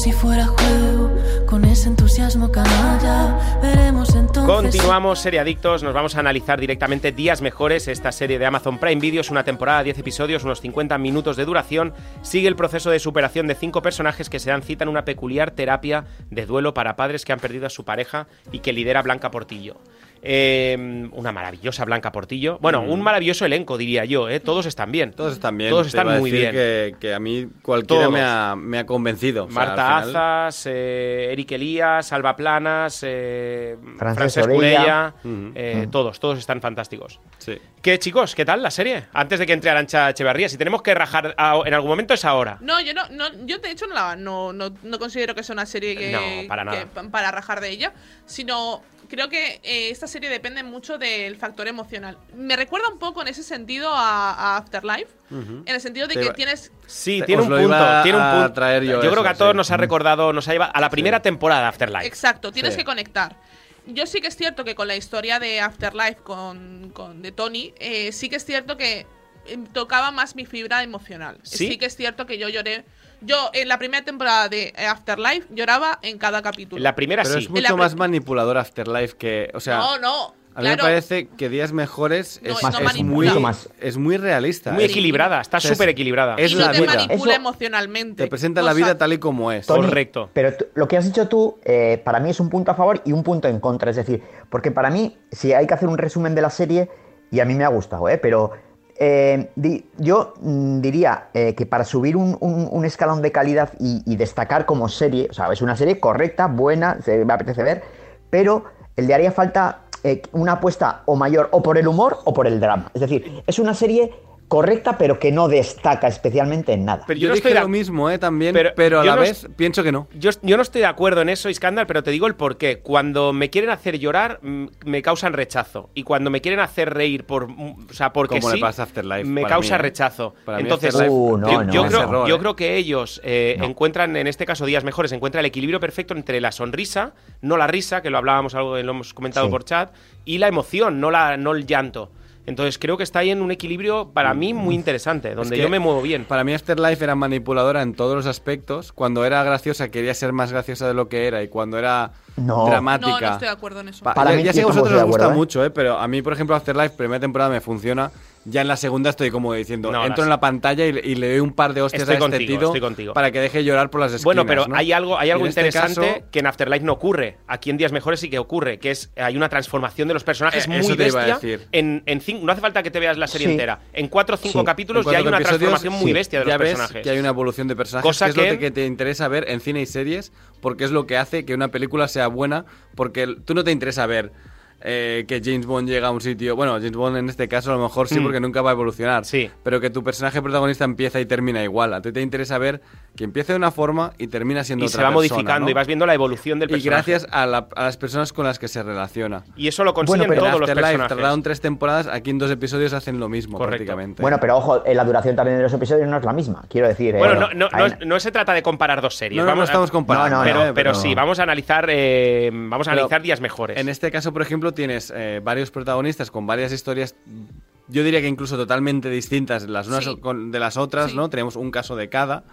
si fuera juego, con ese entusiasmo canalla. Veremos entonces. Continuamos, Seriadictos. Nos vamos a analizar directamente Días Mejores. Esta serie de Amazon Prime Video es una temporada de 10 episodios, unos 50 minutos de duración. Sigue el proceso de superación de cinco personajes que se dan cita en una peculiar terapia de duelo para padres que han perdido a su pareja y que lidera Blanca Portillo. Eh, una maravillosa Blanca Portillo. Bueno, Mm. un maravilloso elenco, diría yo. ¿eh? Todos están bien. Todos están bien. Todos Te están muy decir bien. Que, que a mí cualquiera Todos. me ha, me ha convencido. O sea, Marta final- Azas, eh, Eric Elías, Alba Planas, eh, Francesc. Urella, eh, Ujú. todos, todos están fantásticos. Sí. ¿Qué chicos? ¿Qué tal la serie? Antes de que entre Arancha Echeverría, si tenemos que rajar a- en algún momento es ahora. No, yo no, no yo de hecho no, la- no, no, no considero que sea una serie que, No, para que- nada. para rajar de ella, sino creo que eh, esta serie depende mucho del factor emocional. Me recuerda un poco en ese sentido a, a Afterlife, en el sentido de que tienes Sí, Te- tiene un punto, tiene un punto. traer yo creo eso, que a todos sí. nos ha recordado, nos ha llevado a la primera temporada de Afterlife. Exacto, tienes Sí. que conectar. Yo sí que es cierto que con la historia de Afterlife con, con de Tony, eh, sí que es cierto que eh, tocaba más mi fibra emocional. ¿Sí? que es cierto que yo lloré. Yo en la primera temporada de Afterlife lloraba en cada capítulo. En la primera Pero sí. es mucho más manipulador Afterlife que. O sea, no, no. a mí me parece que Días Mejores No, es, no es manipula. muy, Mucho más. es muy realista. Muy es- equilibrada, está súper equilibrada. Es y no la te vida. manipula Eso- emocionalmente. Te presenta la vida tal y como es. Tony, Correcto. Pero lo que has dicho tú, eh, para mí es un punto a favor y un punto en contra. Es decir, porque para mí, si hay que hacer un resumen de la serie, y a mí me ha gustado, ¿eh? pero eh, yo mm, diría eh, que para subir un, un- escalón de calidad y, y destacar como serie, o sea, es una serie correcta, buena, se me apetece ver, pero le haría falta eh, una apuesta o mayor o por el humor o por el drama. Es decir, es una serie correcta, pero que no destaca especialmente en nada. Pero yo no dije estoy de- lo mismo, ¿eh? También, Pero pero, a yo la no vez pienso que no. Yo, yo no estoy de acuerdo en eso, Iskandar, pero te digo el por qué. Cuando me quieren hacer llorar, mm, me causan rechazo. Y cuando me quieren hacer reír por, mm, o sea, porque Como le sí, pasa a Afterlife, me causa mí, ¿eh? rechazo. Entonces, Uh, no, yo, no, yo creo, error, yo ¿eh? creo que ellos eh, encuentran, en este caso, días mejores, encuentran el equilibrio perfecto entre la sonrisa, no la risa, que lo hablábamos algo, lo hemos comentado Sí. por chat, y la emoción, no, la, no el llanto. Entonces creo que está ahí en un equilibrio para mí muy interesante, donde que yo me muevo bien. Para mí Afterlife era manipuladora en todos los aspectos. Cuando era graciosa quería ser más graciosa de lo que era y cuando era No. dramática... No, no estoy de acuerdo en eso. Pa- Para ya, mí ya sé que a vosotros os gusta ¿eh? mucho, ¿eh? pero a mí, por ejemplo, Afterlife, primera temporada me funciona. Ya en la segunda estoy como diciendo, No, entro en la pantalla y, le- y le doy un par de hostias Estoy a este contigo, tío estoy contigo. para que deje llorar por las esquinas. Bueno, pero ¿no? hay algo, hay algo este interesante caso- que en Afterlife no ocurre. Aquí en Días Mejores sí que ocurre, que es hay una transformación de los personajes Eh, muy eso te iba a bestia. decir. En, en cinco- no hace falta que te veas la serie Sí. entera. En cuatro o cinco Sí. capítulos ya hay una transformación muy bestia de ya los ves personajes. que hay una evolución de personajes, Cosa que es lo que te interesa ver en cine y series, porque es lo que hace que una película sea buena, porque tú no te interesa ver eh, que James Bond llega a un sitio, bueno, James Bond en este caso a lo mejor sí, Mm. porque nunca va a evolucionar, Sí. pero que tu personaje protagonista empieza y termina igual, a ti te interesa ver que empieza de una forma y termina siendo y otra se va persona, modificando ¿no? y vas viendo la evolución del Y personaje. gracias a, la- a las personas con las que se relaciona. Y eso lo consiguen Bueno, pero todos los personajes. tardaron tres temporadas, aquí en dos episodios hacen lo mismo Correcto. prácticamente. Bueno, pero ojo, eh, la duración también de los episodios no es la misma, quiero decir. eh, Bueno, no, no, no, hay- no se trata de comparar dos series. No, vamos estamos comparando. No, no, pero, no, pero pero- sí, vamos a analizar, eh, vamos a Pero analizar días mejores. En este caso, por ejemplo, tienes eh, varios protagonistas con varias historias, yo diría que incluso totalmente distintas las unas Sí. con- de las otras, Sí. ¿no? Tenemos un caso de cada,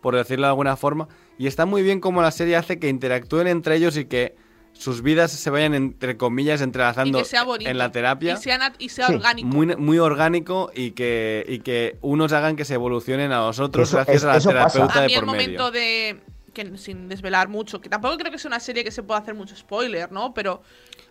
por decirlo de alguna forma, y está muy bien como la serie hace que interactúen entre ellos y que sus vidas se vayan, entre comillas, Y entrelazando que sea bonito. en la terapia. Y sea, nat- y sea Sí. orgánico. Muy, muy orgánico y que, y que unos hagan que se evolucionen a los otros Eso- gracias es- a la pasa. terapeuta a mí el momento de que sin desvelar mucho que tampoco creo que sea una serie que se pueda hacer mucho spoiler no pero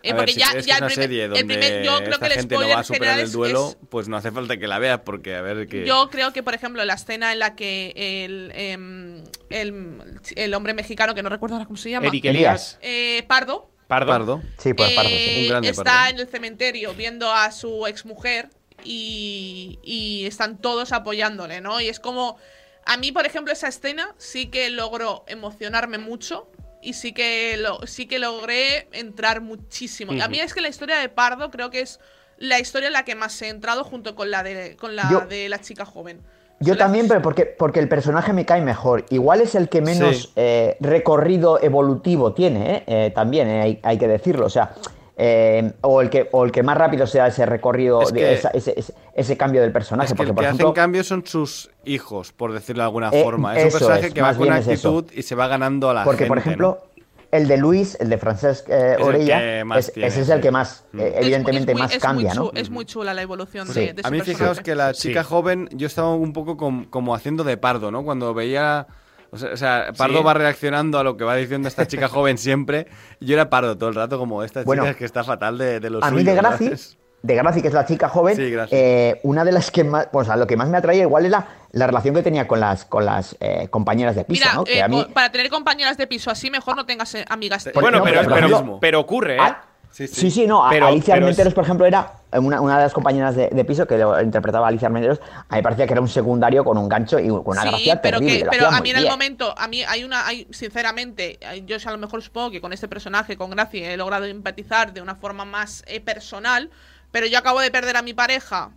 eh, A ver, porque si ya, crees que ya es una el primer- serie el donde primer- yo creo esta que el gente no spoiler va a superar general el es- duelo, es- pues no hace falta que la veas porque a ver que... yo creo que por ejemplo la escena en la que el em, el, el hombre mexicano que no recuerdo ahora cómo se llama Eric Elías. eh, Pardo Pardo. Pardo. Sí, pues pardo, sí. eh, Un grande está Pardo. en el cementerio viendo a su exmujer y, y están todos apoyándole, ¿no? Y es como, a mí, por ejemplo, esa escena sí que logró emocionarme mucho y sí que, lo, sí que logré entrar muchísimo. Y A mí es que la historia de Pardo creo que es la historia en la que más he entrado junto con la de, con la, Yo- de la chica joven. Yo también, pero porque, porque el personaje me cae mejor. Igual es el que menos Sí. eh, recorrido evolutivo tiene, ¿eh? Eh, también eh, hay, hay que decirlo. O sea, eh, o, el que, o el que más rápido sea ese recorrido, Es de que- ese, ese- ese- ese cambio del personaje. Es que porque, el por que ejemplo, hacen cambios son sus hijos, por decirlo de alguna Eh, forma. Es un personaje es, que va más con actitud y se va ganando a la porque gente. por ejemplo, el de Luis, el de Francesc eh, Orella, ese es el que más, evidentemente, es muy- más es cambia, muy ¿no? Es muy chula la evolución Sí. de, de ese A mí personaje. fijaos que la Sí. chica joven, yo estaba un poco com- como haciendo de pardo, ¿no? Cuando veía... O sea, o sea, Pardo Sí. va reaccionando a lo que va diciendo esta chica joven siempre. Y yo era Pardo todo el rato, como esta Bueno, chica es que está fatal de, de los A mí de Graci, de Graci, que es la chica joven, Sí, Graci. eh, una de las que más, pues a lo que más me atraía igual es la, la relación que tenía con las, con las eh, compañeras de piso, Mira, ¿no? Que eh, a mí, para tener compañeras de piso así, mejor no tengas eh, amigas. Bueno, no, pero, pero pero, pero ocurre, ¿eh? Ah, Sí, Sí, sí, no. Pero- Alicia pero es- Armenteros, por ejemplo, era una, una de las compañeras de, de piso que lo interpretaba Alicia Armenteros. A mí me parecía que era un secundario con un gancho y con una sí, gracia pero terrible. que, pero a mí en el momento, a mí hay una, hay, sinceramente, hay- yo a lo mejor supongo que con este personaje, con Gracia, he logrado empatizar de una forma más eh, personal, pero yo acabo de perder a mi pareja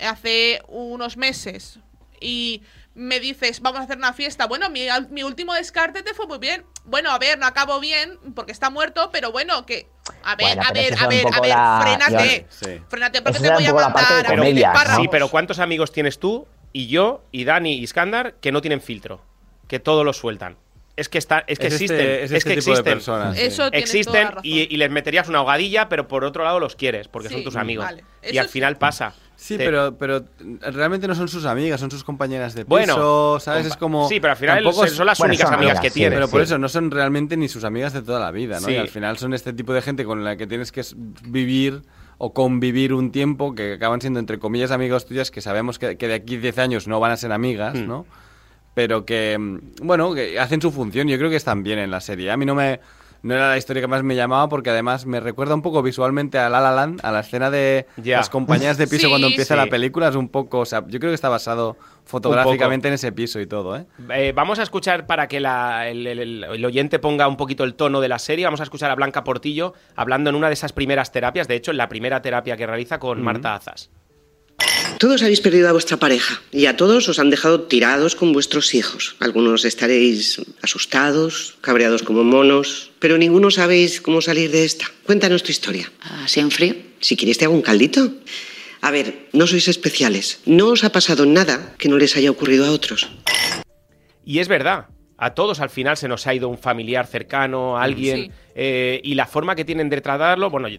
hace unos meses y me dices, vamos a hacer una fiesta. Bueno, mi, al- mi último descarte te fue muy bien. Bueno, a ver, no acabo bien porque está muerto, pero bueno, que... A ver, Bueno, a pero ver, a ver, a ver, la- frénate. Sí. Frénate, porque Eso te voy un a poco la parte de mandar a comedia, ¿no? Sí, pero ¿cuántos amigos tienes tú y yo y Dani y Skandar que no tienen filtro? Que todo lo sueltan. Es que, está, es que Es este- existen. es Es, este que tipo de existen. personas, sí. Eso toda existen la razón. y, y les meterías una ahogadilla, pero por otro lado los quieres, porque Sí, son tus amigos. vale. Y al sí. final pasa. Sí, Te- pero, pero realmente no son sus amigas, son sus compañeras de piso, Bueno, ¿sabes? Es como... Sí, pero al final tampoco son las Bueno, únicas son amigas amigas, que sí. Pero por sí. eso no son realmente ni sus amigas de toda la vida, ¿no? Sí. Y al final son este tipo de gente con la que tienes que vivir o convivir un tiempo que acaban siendo, entre comillas, amigos tuyas que sabemos que, que de aquí 10 años no van a ser amigas, Hmm. ¿no? Pero que, mm, bueno, que hacen su función. Yo creo que están bien en la serie. A mí no me... No era la historia que más me llamaba porque además me recuerda un poco visualmente a La La Land, a la escena de las compañías de piso Sí, cuando empieza sí. la película. Es un poco... O sea, yo creo que está basado fotográficamente en ese piso y todo, ¿eh? Eh, vamos a escuchar para que la- el, el- el- el oyente ponga un poquito el tono de la serie. Vamos a escuchar a Blanca Portillo hablando en una de esas primeras terapias. De hecho, en la primera terapia que realiza con Marta Azas. Todos habéis perdido a vuestra pareja y a todos os han dejado tirados con vuestros hijos. Algunos estaréis asustados, cabreados como monos, pero ninguno sabéis cómo salir de esta. Cuéntanos tu historia. Así en frío. Si quieres te hago un caldito. A ver, no sois especiales. No os ha pasado nada que no les haya ocurrido a otros. Y es verdad. A todos al final se nos ha ido un familiar cercano, alguien, Sí. eh, y la forma que tienen de tratarlo, bueno, yo-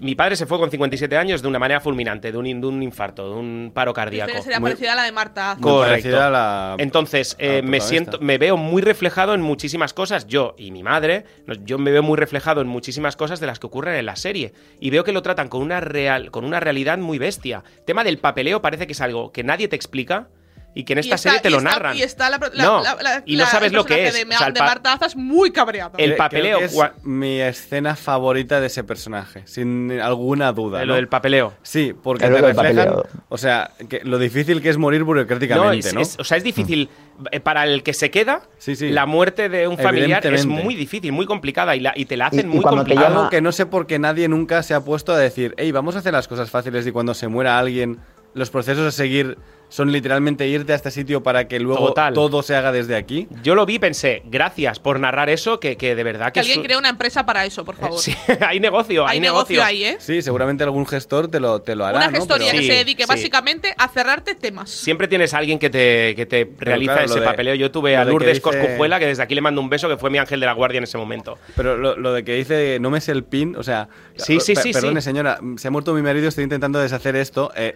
mi padre se fue con 57 años de una manera fulminante, de un, in- de un infarto, de un paro cardíaco. sería parecida a la de Marta. Correcto. parecida a la- Entonces, a la eh, me siento, me veo muy reflejado en muchísimas cosas, yo y mi madre, yo me veo muy reflejado en muchísimas cosas de las que ocurren en la serie. Y veo que lo tratan con una, real, con una realidad muy bestia. tema del papeleo parece que es algo que nadie te explica y que en esta Y está- serie te y lo está- narran. Y está la, la- No, la- la- y no sabes el lo que es. De, O sea, el de Marta Azas muy cabreado. El papeleo, creo que cua- es mi escena favorita de ese personaje, sin alguna duda. De ¿no? lo del papeleo. Sí, porque te reflejan, o sea, que lo difícil que es morir burocráticamente, es- ¿no? es- o sea, es difícil. eh, Para el que se queda, Sí, sí. la muerte de un familiar es muy difícil, muy complicada y, la- y te la hacen Y- y muy te complicada. Algo que no sé por qué nadie nunca se ha puesto a decir, hey, vamos a hacer las cosas fáciles y cuando se muera alguien, los procesos a seguir son literalmente irte a este sitio para que luego Total. todo se haga desde aquí. Yo lo vi y pensé, gracias por narrar eso, que, que de verdad que Que alguien su- cree una empresa para eso, por favor. Sí, hay negocio, hay, Hay negocio ahí, ¿eh? Sí, seguramente algún gestor te lo, te lo hará, Una ¿no? gestoría Pero- que Sí, se dedique sí. básicamente a cerrarte temas. Siempre tienes a alguien que te, que te realiza claro, ese de- papeleo. Yo tuve a Lourdes dice- Coscujuela, que desde aquí le mando un beso, que fue mi ángel de la guardia en ese momento. Pero lo, lo de que dice, no me sé el pin, o sea... Sí, sí, sí, Perdone, sí. señora, se ha muerto mi marido, estoy intentando deshacer esto. eh,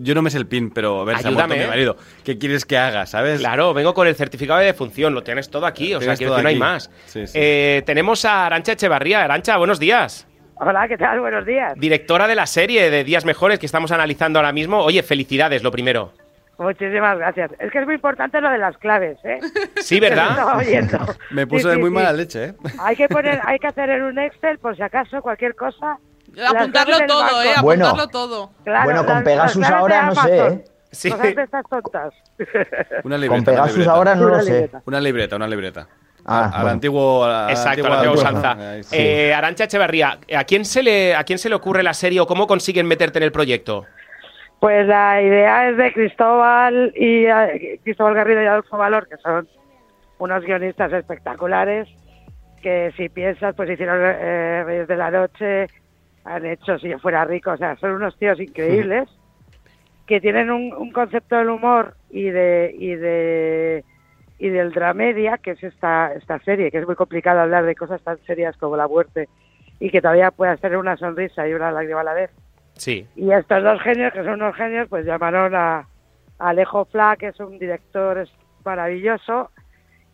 yo no me sé el pin, pero a ver, Ayúdame, mi ¿eh? marido. ¿Qué quieres que haga, sabes? Claro, vengo con el certificado de defunción, lo tienes todo aquí, o sea, que todo no hay más. Sí, sí. Eh, tenemos a Arancha Echevarría. Arancha, buenos días. Hola, ¿qué tal? Buenos días. Directora de la serie de Días Mejores que estamos analizando ahora mismo. Oye, felicidades, lo primero. Muchísimas gracias. Es que es muy importante lo de las claves, ¿eh? Sí, ¿verdad? Me puso Sí, de sí, muy sí. mala leche, ¿eh? Hay que poner, hay que hacer en un Excel, por si acaso, cualquier cosa. Apuntarlo todo. ¿eh? Bueno. Apuntarlo todo. Claro, Bueno, con las- Pegasus las ahora no sé. ¿eh? Sí. Cosas de estas tontas. Una libreta. Con una Pegasus libreta. ahora no Una lo sé. libreta. Una libreta, una libreta. Ah, al bueno. antiguo. a Exacto, la antigua usanza. sí. Eh, Arancha Echevarría, ¿a quién, se le, ¿a quién se le ocurre la serie o cómo consiguen meterte en el proyecto? Pues la idea es de Cristóbal y eh, Cristóbal Garrido y Adolfo Valor, que son unos guionistas espectaculares, que si piensas, pues hicieron eh, Reyes de la Noche, han hecho Si yo fuera rico, o sea, son unos tíos increíbles, que tienen un, un concepto del humor y de y de y del dramedia, que es esta, esta serie, que es muy complicado hablar de cosas tan serias como la muerte y que todavía puedas tener una sonrisa y una lágrima a la vez. Sí. Y estos dos genios, que son unos genios, pues llamaron a, a Alejo Fla, que es un director maravilloso,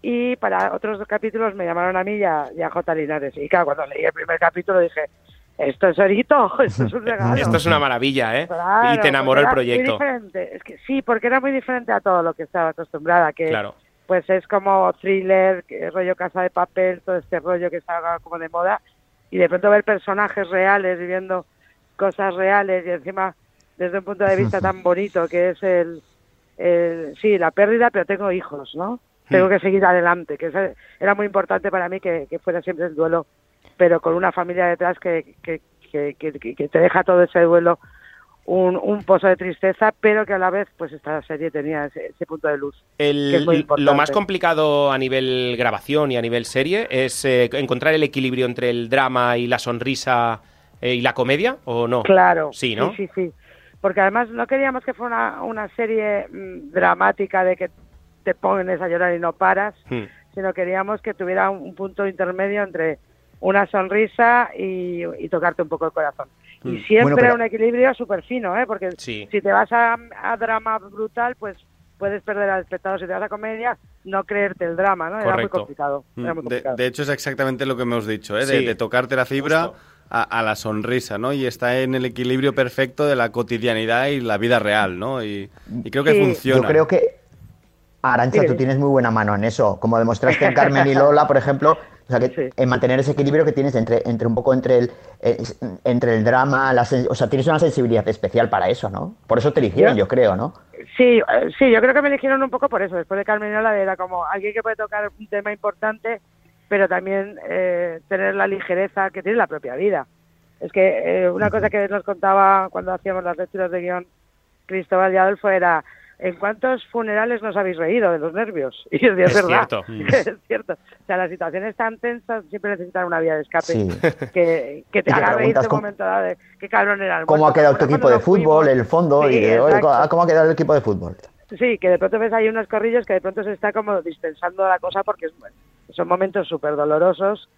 y para otros dos capítulos me llamaron a mí y a, y a J. Linares. Y claro, cuando leí el primer capítulo dije, esto es orito, esto es un regalo. Esto es una maravilla, ¿eh? Claro, y te enamoró el proyecto. Muy diferente. Es que sí, porque era muy diferente a todo lo que estaba acostumbrada, que Claro. pues es como thriller, rollo casa de papel, todo este rollo que está como de moda, y de pronto ver personajes reales viviendo cosas reales y encima desde un punto de vista tan bonito que es el, el sí, la pérdida, pero tengo hijos, ¿no? Tengo que seguir adelante, que era muy importante para mí que, que fuera siempre el duelo, pero con una familia detrás que, que, que, que- que te deja todo ese duelo un, un pozo de tristeza, pero que a la vez, pues esta serie tenía ese, ese punto de luz. El- que es muy importante. lo más complicado a nivel grabación y a nivel serie es eh, encontrar el equilibrio entre el drama y la sonrisa eh, y la comedia, ¿o no? Claro. Sí, ¿no? Sí, sí, sí. Porque además no queríamos que fuera una, una serie mm, dramática de que te pones a llorar y no paras, Hmm. sino queríamos que tuviera un, un punto intermedio entre una sonrisa y, y tocarte un poco el corazón. Y Mm. siempre Bueno, pero- un equilibrio súper fino, ¿eh? Porque Sí. si te vas a, a drama brutal, pues puedes perder al espectador. Si te vas a comedia, no creerte el drama, ¿no? Era muy Correcto. complicado. Era muy Mm, De, complicado. de hecho, es exactamente lo que hemos dicho, ¿eh? de, Sí. de tocarte la fibra a, a la sonrisa, ¿no? Y está en el equilibrio perfecto de la cotidianidad y la vida real, ¿no? Y, y creo que Sí. funciona. Yo creo que, Arancha, Sí. tú tienes muy buena mano en eso. Como demostraste en Carmen y Lola, por ejemplo, o sea, que Sí. en mantener ese equilibrio que tienes entre, entre un poco entre el, eh, entre el drama, la o sea, tienes una sensibilidad especial para eso, ¿no? Por eso te eligieron, Yo- yo creo, ¿no? Sí, eh, sí, yo creo que me eligieron un poco por eso. Después de Carmenola era como alguien que puede tocar un tema importante, pero también eh, tener la ligereza que tiene la propia vida. Es que eh, una cosa que nos contaba cuando hacíamos las lecturas de guion Cristóbal y Adolfo era, ¿en cuántos funerales nos habéis reído de los nervios? Y yo decía, es, Es verdad, cierto. es cierto. O sea, las situaciones tan tensas siempre necesitan una vía de escape Sí. que, que te haga reír preguntas en un momento dado de qué cabrón era el ¿Cómo ha quedado tu equipo de fútbol? El fondo. Sí, y de, oye. ¿cómo ha quedado el equipo de fútbol? Sí, que de pronto ves ahí unos corrillos que de pronto se está como dispensando la cosa porque es- son momentos súper dolorosos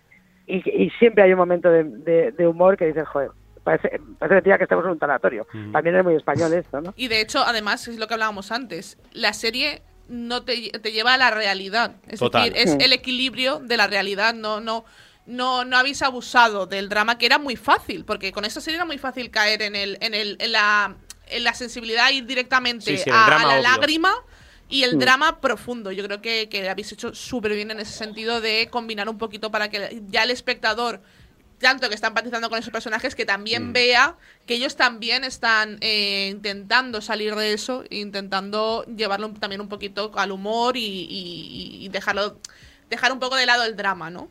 y, y siempre hay un momento de, de- de humor que dices, joder, parece, parece mentira que estemos en un tanatorio. También es muy español esto, ¿no? Y de hecho, además, es lo que hablábamos antes, la serie no te, te lleva a la realidad. Es Total. decir, es Mm. el equilibrio de la realidad. No, no, no, no habéis abusado del drama, que era muy fácil, porque con esta serie era muy fácil caer en el, en el, en la, en la sensibilidad ir directamente Sí, sí, a, la obvio. lágrima. Y el drama profundo, yo creo que, que habéis hecho súper bien en ese sentido de combinar un poquito para que ya el espectador tanto que está empatizando con esos personajes, que también Mm. vea que ellos también están eh, intentando salir de eso, intentando llevarlo un- también un poquito al humor y, y- y dejarlo dejar un poco de lado el drama, ¿no?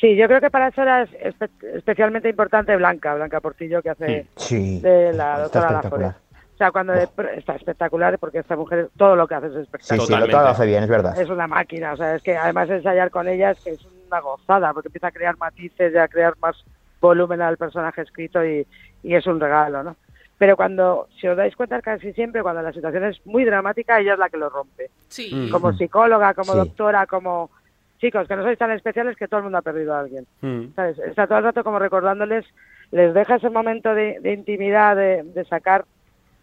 Sí, yo creo que para eso era espe- especialmente importante Blanca, Blanca Portillo, que hace Sí. de la doctora espectacular. Lafore. O sea, cuando está espectacular porque esta mujer todo lo que hace es Sí, espectacular. sí, lo, todo lo hace bien, es verdad. Es una máquina, o sea, es que además ensayar con ella es que es una gozada, porque empieza a crear matices y a crear más volumen al personaje escrito y, y es un regalo, ¿no? Pero cuando, si os dais cuenta, casi siempre cuando la situación es muy dramática, ella es la que lo rompe. Sí. Mm. Como psicóloga, como Sí. doctora, como chicos, que no sois tan especiales que todo el mundo ha perdido a alguien. ¿sabes? Está todo el rato como recordándoles, les deja ese momento de, de intimidad, de, de sacar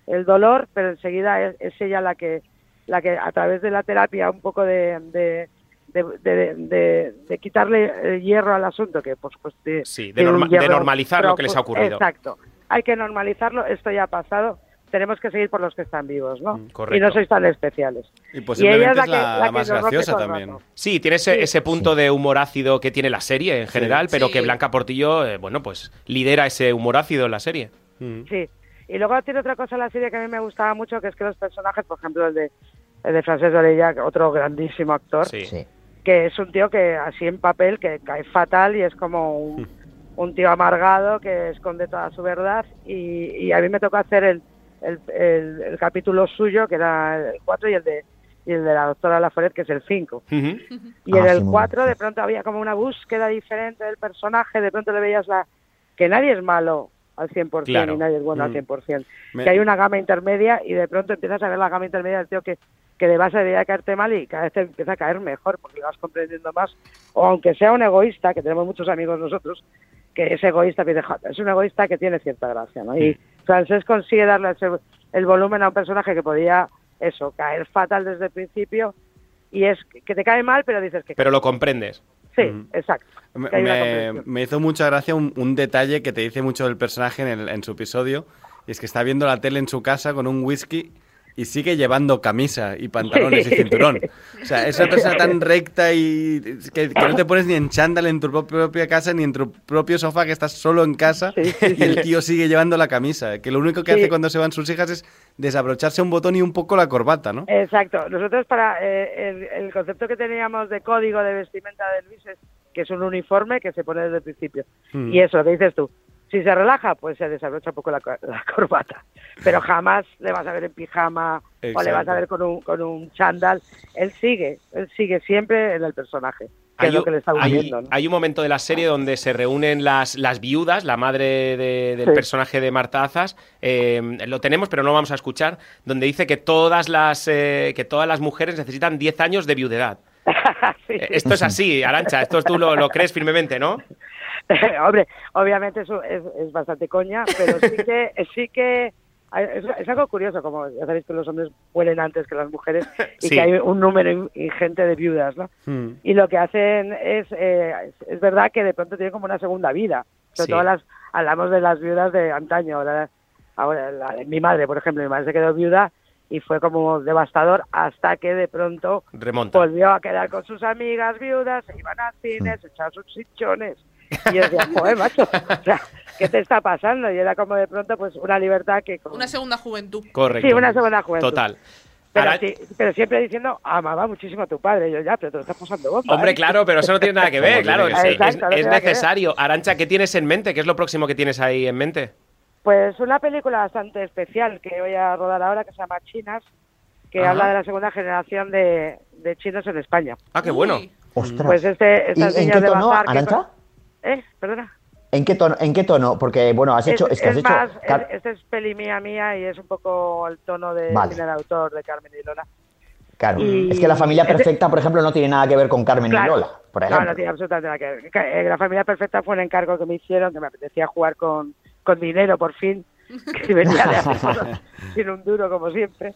el dolor, pero enseguida es, es ella la que, la que a través de la terapia un poco de, de, de, de- de- de quitarle el hierro al asunto, que por supuesto tiene- Sí, de, norma- de hierro normalizar lo que les ha ocurrido. Exacto. Hay que normalizarlo, esto ya ha pasado, tenemos que seguir por los que están vivos, ¿no? Mm, correcto. y no sois tan especiales. Y Y posiblemente ella es la que- la, la la que más graciosa también. Sí, tiene ese, Sí. ese punto de humor ácido que tiene la serie en general, pero Sí. que Blanca Portillo, eh, bueno, pues lidera ese humor ácido en la serie. Sí. Y luego tiene otra cosa en la serie que a mí me gustaba mucho, que es que los personajes, por ejemplo, el de, el de Francesc Orella, otro grandísimo actor, Sí. Que es un tío que así en papel que cae fatal y es como un, un tío amargado que esconde toda su verdad y, y a mí me tocó hacer el, el, el- el capítulo suyo que era el 4 y el de y el de la doctora Laforet que es el 5 Ujú. y en Ah, el muy 4 bien. de pronto había como una búsqueda diferente del personaje de pronto le veías la que nadie es malo al 100% Claro. y nadie es bueno Mm. al 100% Me- que hay una gama intermedia y de pronto empiezas a ver la gama intermedia del tío que, que de base debería caerte mal y cada vez te empieza a caer mejor porque lo vas comprendiendo más. O aunque sea un egoísta, que tenemos muchos amigos nosotros, que es egoísta, que dice, "Joder, es un egoísta que tiene cierta gracia, ¿no? Y Francés consigue darle ese- el volumen a un personaje que podía, eso, caer fatal desde el principio y es que te cae mal, pero dices que... Pero lo comprendes. Sí, Mm. exacto. Me, me hizo mucha gracia un, un detalle que te dice mucho del personaje en, el- en su episodio, y es que está viendo la tele en su casa con un whisky y sigue llevando camisa y pantalones y cinturón. O sea, es una persona tan recta y que, que no te pones ni en chándal en tu pro- propia casa ni en tu propio sofá, que estás solo en casa y el tío sigue llevando la camisa. Que lo único que Sí. hace cuando se van sus hijas es desabrocharse un botón y un poco la corbata, ¿no? Exacto. Nosotros para eh, el, el concepto que teníamos de código de vestimenta de Luis es que es un uniforme que se pone desde el principio. Mm. Y eso, lo que dices tú. Si se relaja, pues se desabrocha un poco la, co- la corbata. Pero jamás le vas a ver en pijama o le vas a ver con un, con un chándal. Él sigue, él sigue siempre en el personaje, que es Hay, lo que le está hay- huyendo. ¿no? hay un momento de la serie donde se reúnen las, las viudas, la madre de- del Sí. personaje de Marta Azas, eh, lo tenemos pero no vamos a escuchar, donde dice que todas las, eh, que todas las mujeres necesitan 10 años de viudedad. Sí. Esto es así, Arancha, esto tú lo, lo crees firmemente, ¿no? Hombre, obviamente eso es, es bastante coña, pero sí que sí que es, es algo curioso, como ya sabéis que los hombres mueren antes que las mujeres y Sí. que hay un número in- ingente de viudas, ¿no? Mm. Y lo que hacen es, eh, es, verdad que de pronto tienen como una segunda vida. Sobre Sí. todo las, hablamos de las viudas de antaño. Ahora, ahora la- mi madre, por ejemplo, mi madre se quedó viuda y fue como devastador hasta que de pronto Remonta. volvió a quedar con sus amigas viudas, se iban a cines, se echaban sus chichones. Y yo decía, joder, macho, o sea, ¿qué te está pasando? Y era como de pronto pues una libertad que... como- Una segunda juventud. Correcto. Sí, una segunda juventud. Total. Pero, Aran- sí- pero siempre diciendo, amaba muchísimo a tu padre. Y yo, ya, pero te lo estás pasando bomba. Hombre, ¿eh?". claro, pero eso no tiene nada que ver, claro. Es, no necesario. Arancha, ¿qué tienes en mente? ¿Qué es lo próximo que tienes ahí en mente? Pues una película bastante especial que voy a rodar ahora que se llama Chinas, que Ajá. habla de la segunda generación de, de chinos en España. Ah, qué bueno. Ostras. Pues este, estas ¿Y en niñas de bazar? ¿Eh? Perdona. ¿En qué tono? ¿En qué tono? Porque, bueno, has hecho... Es, que has hecho... más, Car- es- este es peli mía mía y es un poco el tono de Vale. cine de autor de Carmen y Lola. Claro. y- Es que la familia perfecta, por ejemplo, no tiene nada que ver con Carmen Claro. y Lola, por No, ejemplo. no tiene absolutamente nada que ver. Eh, La familia perfecta fue un encargo que me hicieron, que me apetecía jugar con, con dinero por fin, que venía de hacer cosas sin un duro como siempre.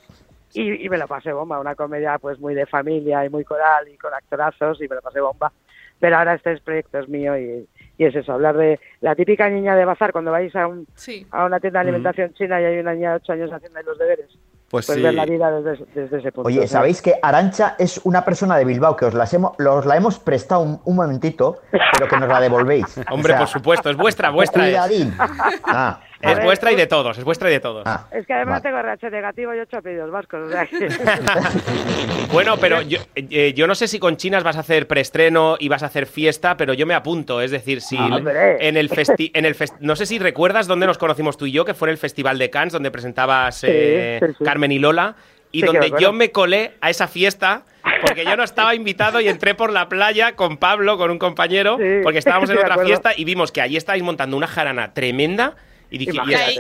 Y, y me lo pasé bomba, una comedia pues muy de familia y muy coral y con actorazos y me lo pasé bomba. Pero ahora este proyecto es mío y, y es eso, hablar de la típica niña de bazar cuando vais a, un, Sí. a una tienda de alimentación china y hay una niña de 8 años haciendo ahí los deberes. Pues Pues sí. ver la vida desde, desde ese punto. Oye. ¿sabéis que Arancha es una persona de Bilbao que os, las hemos, los la hemos prestado un, un momentito, pero que nos la devolvéis? Hombre, O sea, por supuesto, es vuestra, vuestra es. Cuidadín. Ah, Es ver, vuestra y de todos, es vuestra y de todos. Es que además Vale. tengo RH negativo y 8 apellidos vascos. O sea que... Bueno, pero yo, eh, yo no sé si con chinas vas a hacer preestreno y vas a hacer fiesta, pero yo me apunto. Es decir, si Ah, en el festi en el no sé si recuerdas dónde nos conocimos tú y yo, que fue en el Festival de Cannes, donde presentabas eh, sí, sí. Carmen y Lola, y donde yo me colé a esa fiesta. Porque yo no estaba invitado y entré por la playa con Pablo, con un compañero, Sí, porque estábamos en otra acuerdo. fiesta y vimos que allí estáis montando una jarana tremenda y, dije,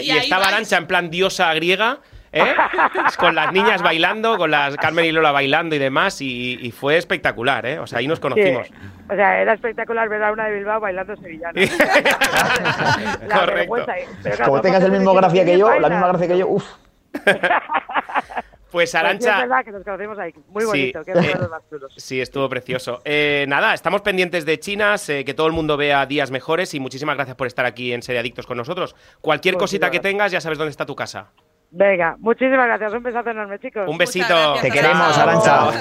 y, estaba. Arancha en plan diosa griega, ¿eh? con las niñas bailando, con las Carmen y Lola bailando y demás, y, y fue espectacular, ¿eh? O sea, ahí nos conocimos. Sí. O sea, era espectacular ver a una de Bilbao bailando sevillana. La Correcto. Pero claro, como tengas el mismo de gracia que ¿quién yo, la misma gracia que yo, uff. Pues Pues sí, es Arancha, verdad que nos conocimos ahí. Muy Sí, bonito. Qué eh, más chulos. Sí, estuvo precioso. Eh, nada, estamos pendientes de Chinas, eh, que todo el mundo vea días mejores y muchísimas gracias por estar aquí en Serie Adictos con nosotros. Cualquier cosita Muchísimas que tengas, ya sabes dónde está tu casa. Venga, muchísimas gracias. Un besazo enorme, chicos. Un besito. gracias, Te queremos, Chao.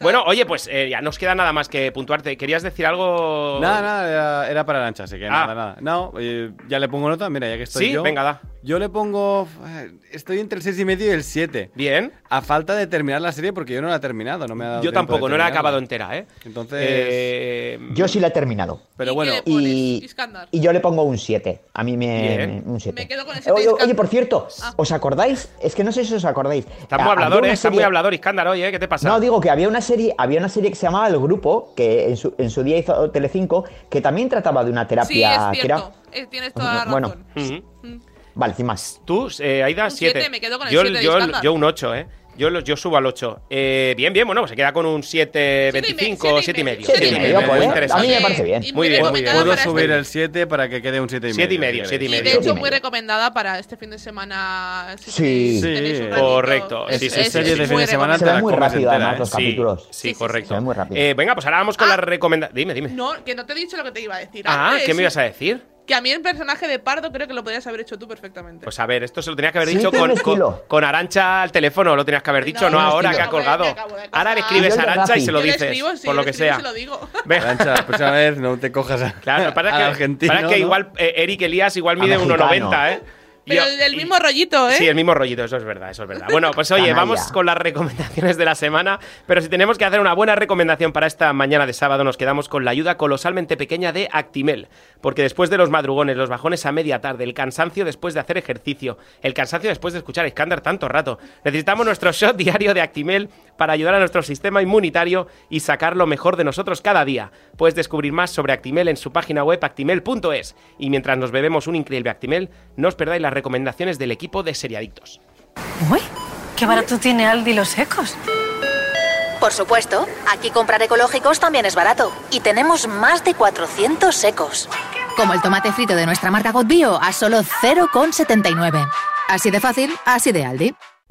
Bueno, oye, pues eh, ya nos queda nada más que puntuarte. ¿Querías decir algo? Nada, nada, era, era para Arancha, así que Ah. nada, nada. No, eh, ya le pongo nota, mira, ya que estoy Sí, yo. venga, da. Yo le pongo. eh, Estoy entre el 6 y medio y el 7. Bien. A falta de terminar la serie, porque yo no la he terminado, no me ha dado Yo tiempo de tampoco, no la he acabado entera, ¿eh? Entonces. Eh, Yo sí la he terminado. pero ¿Y bueno. Y, y yo le pongo un 7. A mí me. Bien. Un 7. Me quedo con ese Oye, por cierto, Ah. ¿os acordáis? Es que no sé si os acordáis. Está muy hablador, ¿eh? Está muy hablador, Iskandar, oye, ¿qué te pasa? No, digo que había una serie, había una serie que se llamaba El Grupo, que en su, en su día hizo Telecinco, que también trataba de una Sí, terapia es que era. cierto. Eh, Tienes toda la Bueno. razón. Ujú. Vale, sin más. Tú, eh, Aida, Un 7. siete, me quedo con el yo, siete de yo, yo un 8, ¿eh? Yo, lo- yo subo al 8. Eh, bien, bien, bueno, pues se queda con un 7,25, Siete y 7 y medio. medio. Siete y medio, muy pues, interesante. a mí me parece bien. Muy bien, muy bien. Puedo subir este- el 7 para que quede un 7 y medio. Siete y de medio. hecho, muy recomendada para este fin de semana. Si Sí. tenéis- Sí. Correcto. Es- Sí, sí, es- sí, de fin muy de semana Se te muy rápido, entera, además, ¿eh? los Sí, capítulos. Sí, Sí, sí, correcto. Se ve muy rápido. Eh, venga, pues ahora vamos con Ah. la recomendación. Dime, dime. No, que no te he dicho lo que te iba a decir. Ah. ¿qué me ibas a decir? Que a mí el personaje de Pardo creo que lo podrías haber hecho tú perfectamente. Pues a ver, esto se lo tenía que haber Sí, dicho con, con, con Arancha al teléfono, lo tenías que haber dicho, no, No, ahora que ha colgado. Ahora le escribes a Arancha y se lo dices, escribo, sí, por lo que sea. se lo digo. Venga. Arancha, la próxima vez no te cojas a, Claro, para que, argentino. para que ¿no? igual eh, Eric Elías igual mide mexicano. 1,90, ¿eh? Pero Yo- el mismo rollito, ¿eh? Sí, el mismo rollito, eso es verdad, eso es verdad. Bueno, pues oye, Canalla. vamos con las recomendaciones de la semana, pero si tenemos que hacer una buena recomendación para esta mañana de sábado, nos quedamos con la ayuda colosalmente pequeña de Actimel, porque después de los madrugones, los bajones a media tarde, el cansancio después de hacer ejercicio, el cansancio después de escuchar a Iskander tanto rato, necesitamos nuestro shot diario de Actimel para ayudar a nuestro sistema inmunitario y sacar lo mejor de nosotros cada día. Puedes descubrir más sobre Actimel en su página web actimel.es y mientras nos bebemos un increíble Actimel, no os perdáis las recomendaciones del equipo de Seriadictos. Uy, qué barato tiene Aldi los secos. Por supuesto, aquí comprar ecológicos también es barato. Y tenemos más de 400 secos. Como el tomate frito de nuestra marca God Bio a solo 0,79. Así de fácil, así de Aldi.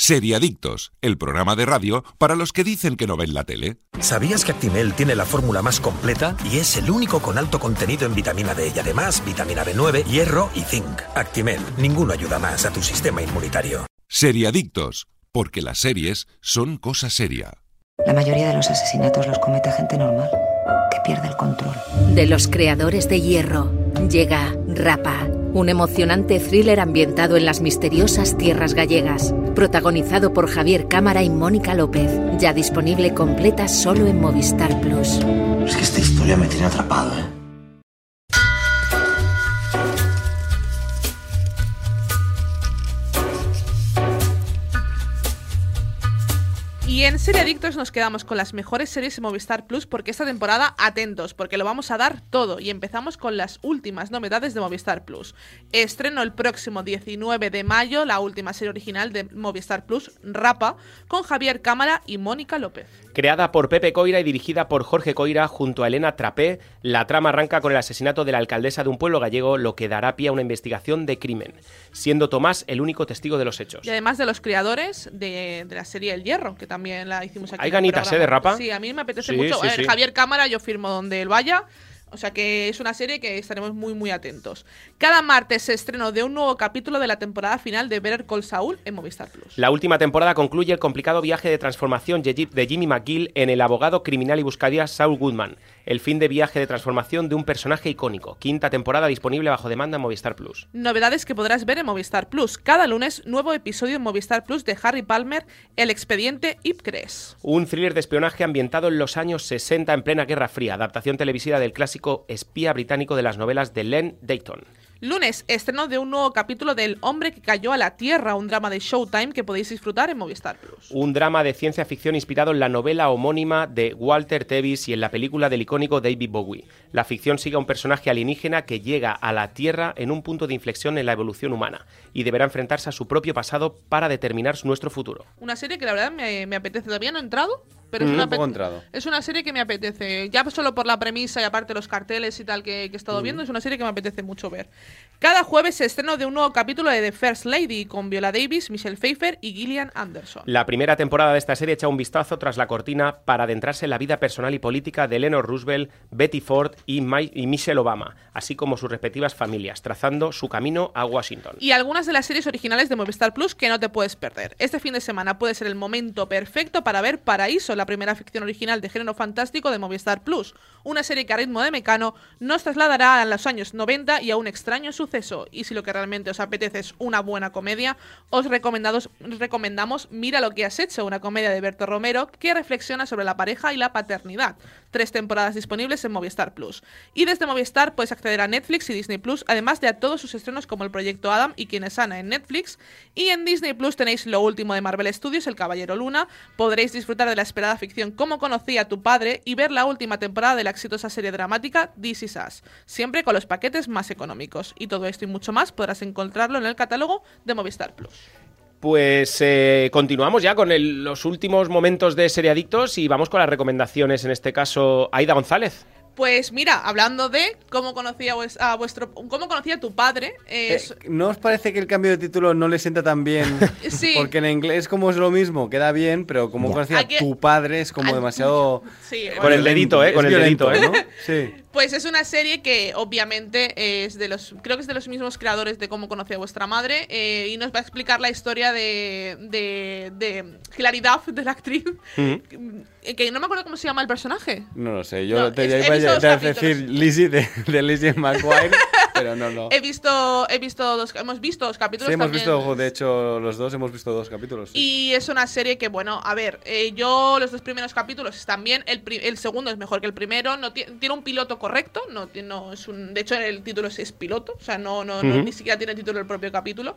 Seriadictos, el programa de radio para los que dicen que no ven la tele. ¿Sabías que Actimel tiene la fórmula más completa y es el único con alto contenido en vitamina D y además vitamina B9, hierro y zinc? Actimel, ninguno ayuda más a tu sistema inmunitario. Seriadictos, porque las series son cosa seria. La mayoría de los asesinatos los comete gente normal, que pierde el control. De los creadores de Hierro, llega Rapa, un emocionante thriller ambientado en las misteriosas tierras gallegas, protagonizado por Javier Cámara y Mónica López, ya disponible completa solo en Movistar Plus. Es que esta historia me tiene atrapado, ¿eh? Y en Serie Adictos nos quedamos con las mejores series en Movistar Plus porque esta temporada, atentos, porque lo vamos a dar todo. Y empezamos con las últimas novedades de Movistar Plus. Estreno el próximo 19 de mayo la última serie original de Movistar Plus, Rapa, con Javier Cámara y Mónica López. Creada por Pepe Coira y dirigida por Jorge Coira junto a Elena Trapé, la trama arranca con el asesinato de la alcaldesa de un pueblo gallego, lo que dará pie a una investigación de crimen, siendo Tomás el único testigo de los hechos. Y además de los creadores de, de la serie El Hierro, que también la hicimos aquí. Hay ganitas, ¿eh? de. Rapa. Sí, a mí me apetece Sí, mucho. sí, A ver, sí. Javier Cámara, yo firmo donde él vaya. O sea que es una serie que estaremos muy muy atentos. Cada martes se estreno de un nuevo capítulo de la temporada final de Better Call Saul en Movistar Plus. La última temporada concluye el complicado viaje de transformación de Jimmy McGill en el abogado criminal y buscadía Saul Goodman. El fin de viaje de transformación de un personaje icónico. Quinta temporada disponible bajo demanda en Movistar Plus. Novedades que podrás ver en Movistar Plus. Cada lunes, nuevo episodio en Movistar Plus de Harry Palmer, El expediente Ipcres. Un thriller de espionaje ambientado en los años 60 en plena Guerra Fría, adaptación televisiva del clásico espía británico de las novelas de Len Dayton. Lunes, estreno de un nuevo capítulo del Hombre que cayó a la Tierra, un drama de Showtime que podéis disfrutar en Movistar Plus. Un drama de ciencia ficción inspirado en la novela homónima de Walter Tevis y en la película del icónico David Bowie. La ficción sigue a un personaje alienígena que llega a la Tierra en un punto de inflexión en la evolución humana y deberá enfrentarse a su propio pasado para determinar nuestro futuro. Una serie que la verdad me, me apetece. Todavía no he entrado, pero es, Mm, una un poco es una serie que me apetece. Ya solo por la premisa y aparte los carteles y tal que, que he Mm. estado viendo, es una serie que me apetece mucho ver. Cada jueves se estreno de un nuevo capítulo de The First Lady con Viola Davis, Michelle Pfeiffer y Gillian Anderson. La primera temporada de esta serie echa un vistazo tras la cortina para adentrarse en la vida personal y política de Eleanor Roosevelt, Betty Ford y, Mi- y Michelle Obama, así como sus respectivas familias, trazando su camino a Washington. Y algunas de las series originales de Movistar Plus que no te puedes perder. Este fin de semana puede ser el momento perfecto para ver Paraíso, la primera ficción original de género fantástico de Movistar Plus. Una serie que a ritmo de mecano nos trasladará a los años 90 y a un extraño suceso. Y si lo que realmente os apetece es una buena comedia, os recomendados- recomendamos Mira lo que has hecho, una comedia de Berto Romero que reflexiona sobre la pareja y la paternidad. Tres temporadas disponibles en Movistar Plus. Y desde Movistar puedes acceder a Netflix y Disney Plus, además de a todos sus estrenos como El Proyecto Adam y Quien es Ana en Netflix. Y en Disney Plus tenéis lo último de Marvel Studios, El Caballero Luna. Podréis disfrutar de la esperada ficción Cómo conocí a tu padre y ver la última temporada de la exitosa serie dramática This Is Us, siempre con los paquetes más económicos. Y todo esto y mucho más podrás encontrarlo en el catálogo de Movistar Plus. Pues eh, continuamos ya con los últimos momentos de Seriadictos y vamos con las recomendaciones, en este caso, Aida González. Pues mira, hablando de cómo conocía a vuestro cómo conocía a tu padre, es Eh, ¿No os parece que el cambio de título no le sienta tan bien? Sí. Porque en inglés como es lo mismo, queda bien, pero como conocía Aquí- a tu padre es como Ay, demasiado... Sí, Con el dedito, ¿eh? Con el dedito, ¿eh? ¿no? Sí. Pues es una serie que obviamente es de los, creo que es de los mismos creadores de Cómo conocí a vuestra madre eh, y nos va a explicar la historia de, de, de Hilary Duff, de la actriz, eh, que no me acuerdo cómo se llama el personaje. No lo sé, yo No, te es- iba visto a capítulos. decir Lizzie de, de Lizzie McGuire, pero no, no. He visto, he visto dos, hemos visto dos capítulos Sí, hemos también. visto, de hecho, los dos hemos visto dos capítulos. sí. Y es una serie que, bueno, a ver, eh, yo los dos primeros capítulos están bien, el, el segundo es mejor que el primero, no ti- tiene un piloto correcto, no, no es un, de hecho el título es, es piloto, o sea, no, no, no- Ujú. ni siquiera tiene título el propio capítulo.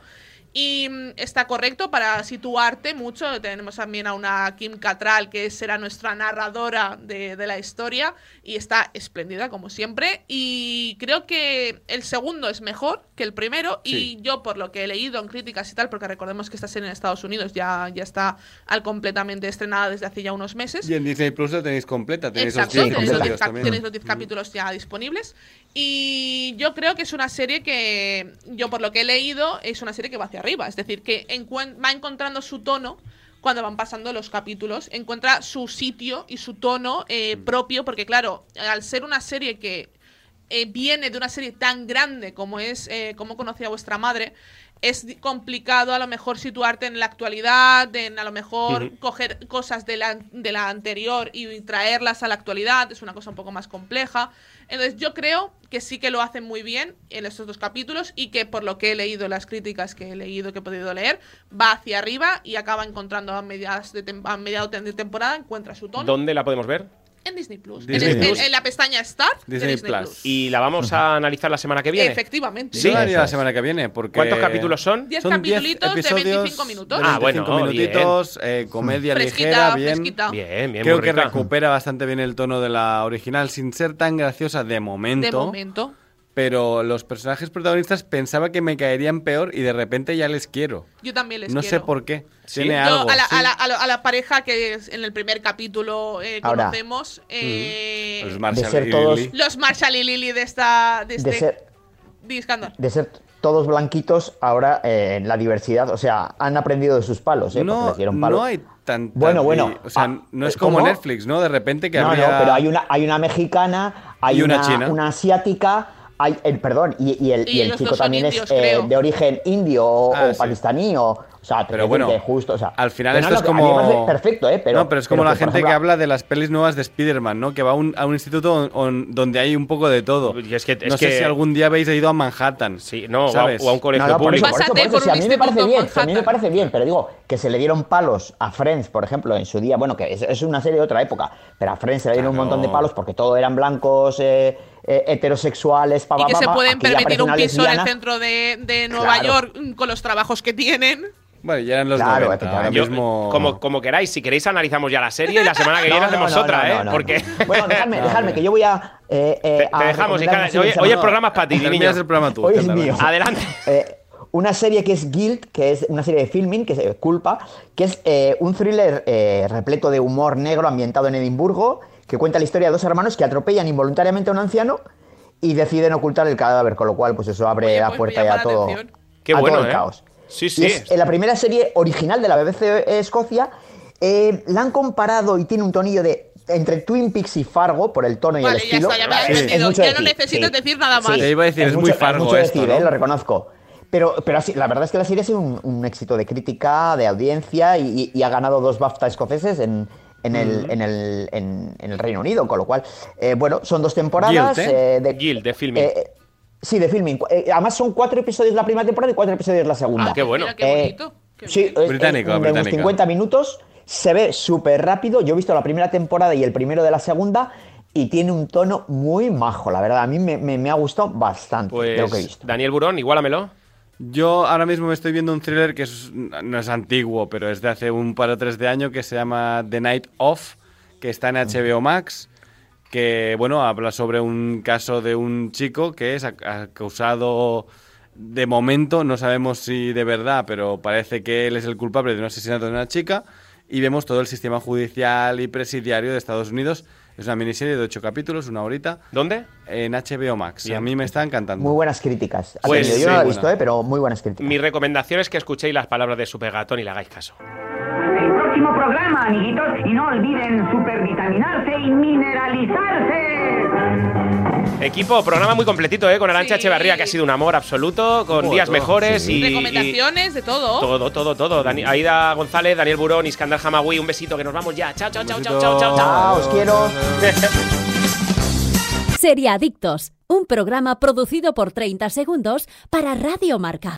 Y mm, está correcto para situarte mucho. Tenemos también a una Kim Cattrall, que será nuestra narradora de, de la historia, y está espléndida, como siempre. Y creo que el segundo es mejor que el primero, y yo, por lo que he leído en críticas y tal, porque recordemos que esta serie en Estados Unidos ya, ya está al completamente estrenada desde hace ya unos meses. Y en Disney Plus lo tenéis completa, tenéis los Exacto, 10 tenéis, los episodios 10 cap- también. tenéis los 10 capítulos ya disponibles. Y yo creo que es una serie que, yo por lo que he leído, es una serie que va hacia arriba. Es decir, que va encontrando su tono cuando van pasando los capítulos. Encuentra su sitio y su tono eh, propio, porque claro, al ser una serie que eh, viene de una serie tan grande como es eh, Cómo conocí a vuestra madre, es complicado a lo mejor situarte en la actualidad, en a lo mejor Ujú. coger cosas de la, de la anterior y traerlas a la actualidad, es una cosa un poco más compleja. Entonces yo creo que sí que lo hacen muy bien en estos dos capítulos y que por lo que he leído, las críticas que he leído, que he podido leer, va hacia arriba y acaba encontrando a, mediados de a mediados de temporada, encuentra su tono ¿Dónde la podemos ver? En Disney Plus. Disney en, en- Plus. en la pestaña Start de Disney Disney Plus. Plus. Y la vamos a analizar la semana que viene. Efectivamente. Lo haría la semana que viene, porque... ¿Cuántos capítulos son? Diez Son diez capitulitos de episodios 25 minutos. de Ah, bueno, 25 minutitos, eh, comedia Fresquita, ligera, bien. fresquita. Bien, bien, Creo que recupera bastante bien el tono de la original, sin ser tan graciosa de momento. De momento. Pero los personajes protagonistas pensaba que me caerían peor y de repente ya les quiero. Yo también les no quiero. sé por qué. ¿Sí? Tiene algo. a, la, sí. a, la, a, la, a la pareja que es en el primer capítulo eh, Ahora. conocemos, eh, Los De Marshall ser y todos- Lily. los Marshall y Lily de esta... De, De este, ser, de ser todos blanquitos, ahora eh, en la diversidad, o sea, han aprendido de sus palos, ¿eh? No, les dieron palos. no hay tanta... Bueno, bueno, O sea, ah, no es eh, como ¿cómo? Netflix, ¿no? De repente que no, habría... no, pero hay una, hay una mexicana, hay Y una una, china. una asiática, hay, el, perdón, y, y el, Y y el chico también indios, es eh, de origen indio o, Ah, o sí. pakistaní, o, o sea, Pero bueno, que justo, o sea, Al final no, esto es no, me como... perfecto, ¿eh? Pero, no, pero es como la gente que habla de las pelis nuevas de Spider-Man, ¿no? Que va a un, a un instituto on- on- donde hay un poco de todo. Y es que- es no sé que- si algún día habéis ido a Manhattan. Sí, no, o a, ¿sabes? o a un colegio No, no, por público. eso, por eso, por eso, por si a mí me parece bien, si a mí me parece bien, pero digo, que se le dieron palos a Friends, por ejemplo, en su día, bueno, que es, es una serie de otra época, pero a Friends se le dieron Claro. un montón de palos porque todos eran blancos, eh, eh, heterosexuales, pa, Y pa, que pa, se pa, pueden aquí ya permitir un piso en el lesbiana. centro de, de Nueva Claro. York con los trabajos que tienen. Bueno, ya eran los Claro, 90, ahora. Yo, mismo... como, como queráis, si queréis analizamos ya la serie y la semana que viene no, hacemos no, otra, no, ¿eh? no, no. Porque Bueno, dejadme, dejadme, que yo voy a. eh, eh, te, te a dejamos y hoy, se hoy el programa es para ti, niño. el programa tú. Hoy es mío. Adelante. Eh, una serie que es Guild, que es una serie de filming, que es Culpa, que es eh, un thriller eh, repleto de humor negro ambientado en Edimburgo, que cuenta la historia de dos hermanos que atropellan involuntariamente a un anciano y deciden ocultar el cadáver, con lo cual pues eso abre Oye, la pues puerta ya a todo. Qué a todo bueno, el ¿eh? caos. Sí, sí. es eh, la primera serie original de la BBC Escocia. eh, la han comparado y tiene un tonillo de entre Twin Peaks y Fargo por el tono y Vale, el ya estilo. está, ya me has Es- es entendido. mucho Ya no sí. decir nada más. Te iba a decir, es muy Fargo mucho esto, decir, ¿no? eh, lo reconozco. Pero, pero así, la verdad es que la serie ha sido un, un éxito de crítica, de audiencia y, y ha ganado dos BAFTA escoceses en, en, el, en, el, en, en el Reino Unido, con lo cual, eh, bueno, son dos temporadas. Guild, ¿eh? eh, de, Guild, de filming. eh, sí, de filming. Eh, además son cuatro episodios la primera temporada y cuatro episodios la segunda. Ah, qué bueno. Mira qué Eh. Qué Sí, Británico, de unos británica. 50 minutos. Se ve súper rápido. Yo he visto la primera temporada y el primero de la segunda. Y tiene un tono muy majo, la verdad. A mí me, me- me ha gustado bastante de lo que he Pues visto. Daniel Burón, igualamelo. Yo ahora mismo me estoy viendo un thriller que es- no es antiguo, pero es de hace un par o tres de años que se llama The Night Of, que está en HBO Max, que bueno, habla sobre un caso de un chico que es ac- acusado de momento, no sabemos si de verdad, pero parece que él es el culpable de un asesinato de una chica y vemos todo el sistema judicial y presidiario de Estados Unidos. Es una miniserie de ocho capítulos, una horita, ¿Dónde? en HBO Max. Bien. A mí me está encantando. Muy buenas críticas. Pues yo sí, no la he visto, eh, pero muy buenas críticas. Mi recomendación es que escuchéis las palabras de Supergatón y le hagáis caso. El próximo programa, amiguitos, y no olviden supervitaminarse y mineralizarse. Equipo, programa muy completito, ¿eh? Con Arancha Sí. Echevarría, que ha sido un amor absoluto, con días mejores y, y Recomendaciones de todo. todo, todo, todo. Dani- Aida González, Daniel Burón, Iskandar Hamawi, un besito, que nos vamos ya. Chao, chao, chao, chao, chao, chao, chao. Chao, os quiero. Seriadictos, un programa producido por 30 segundos para Radio Marca.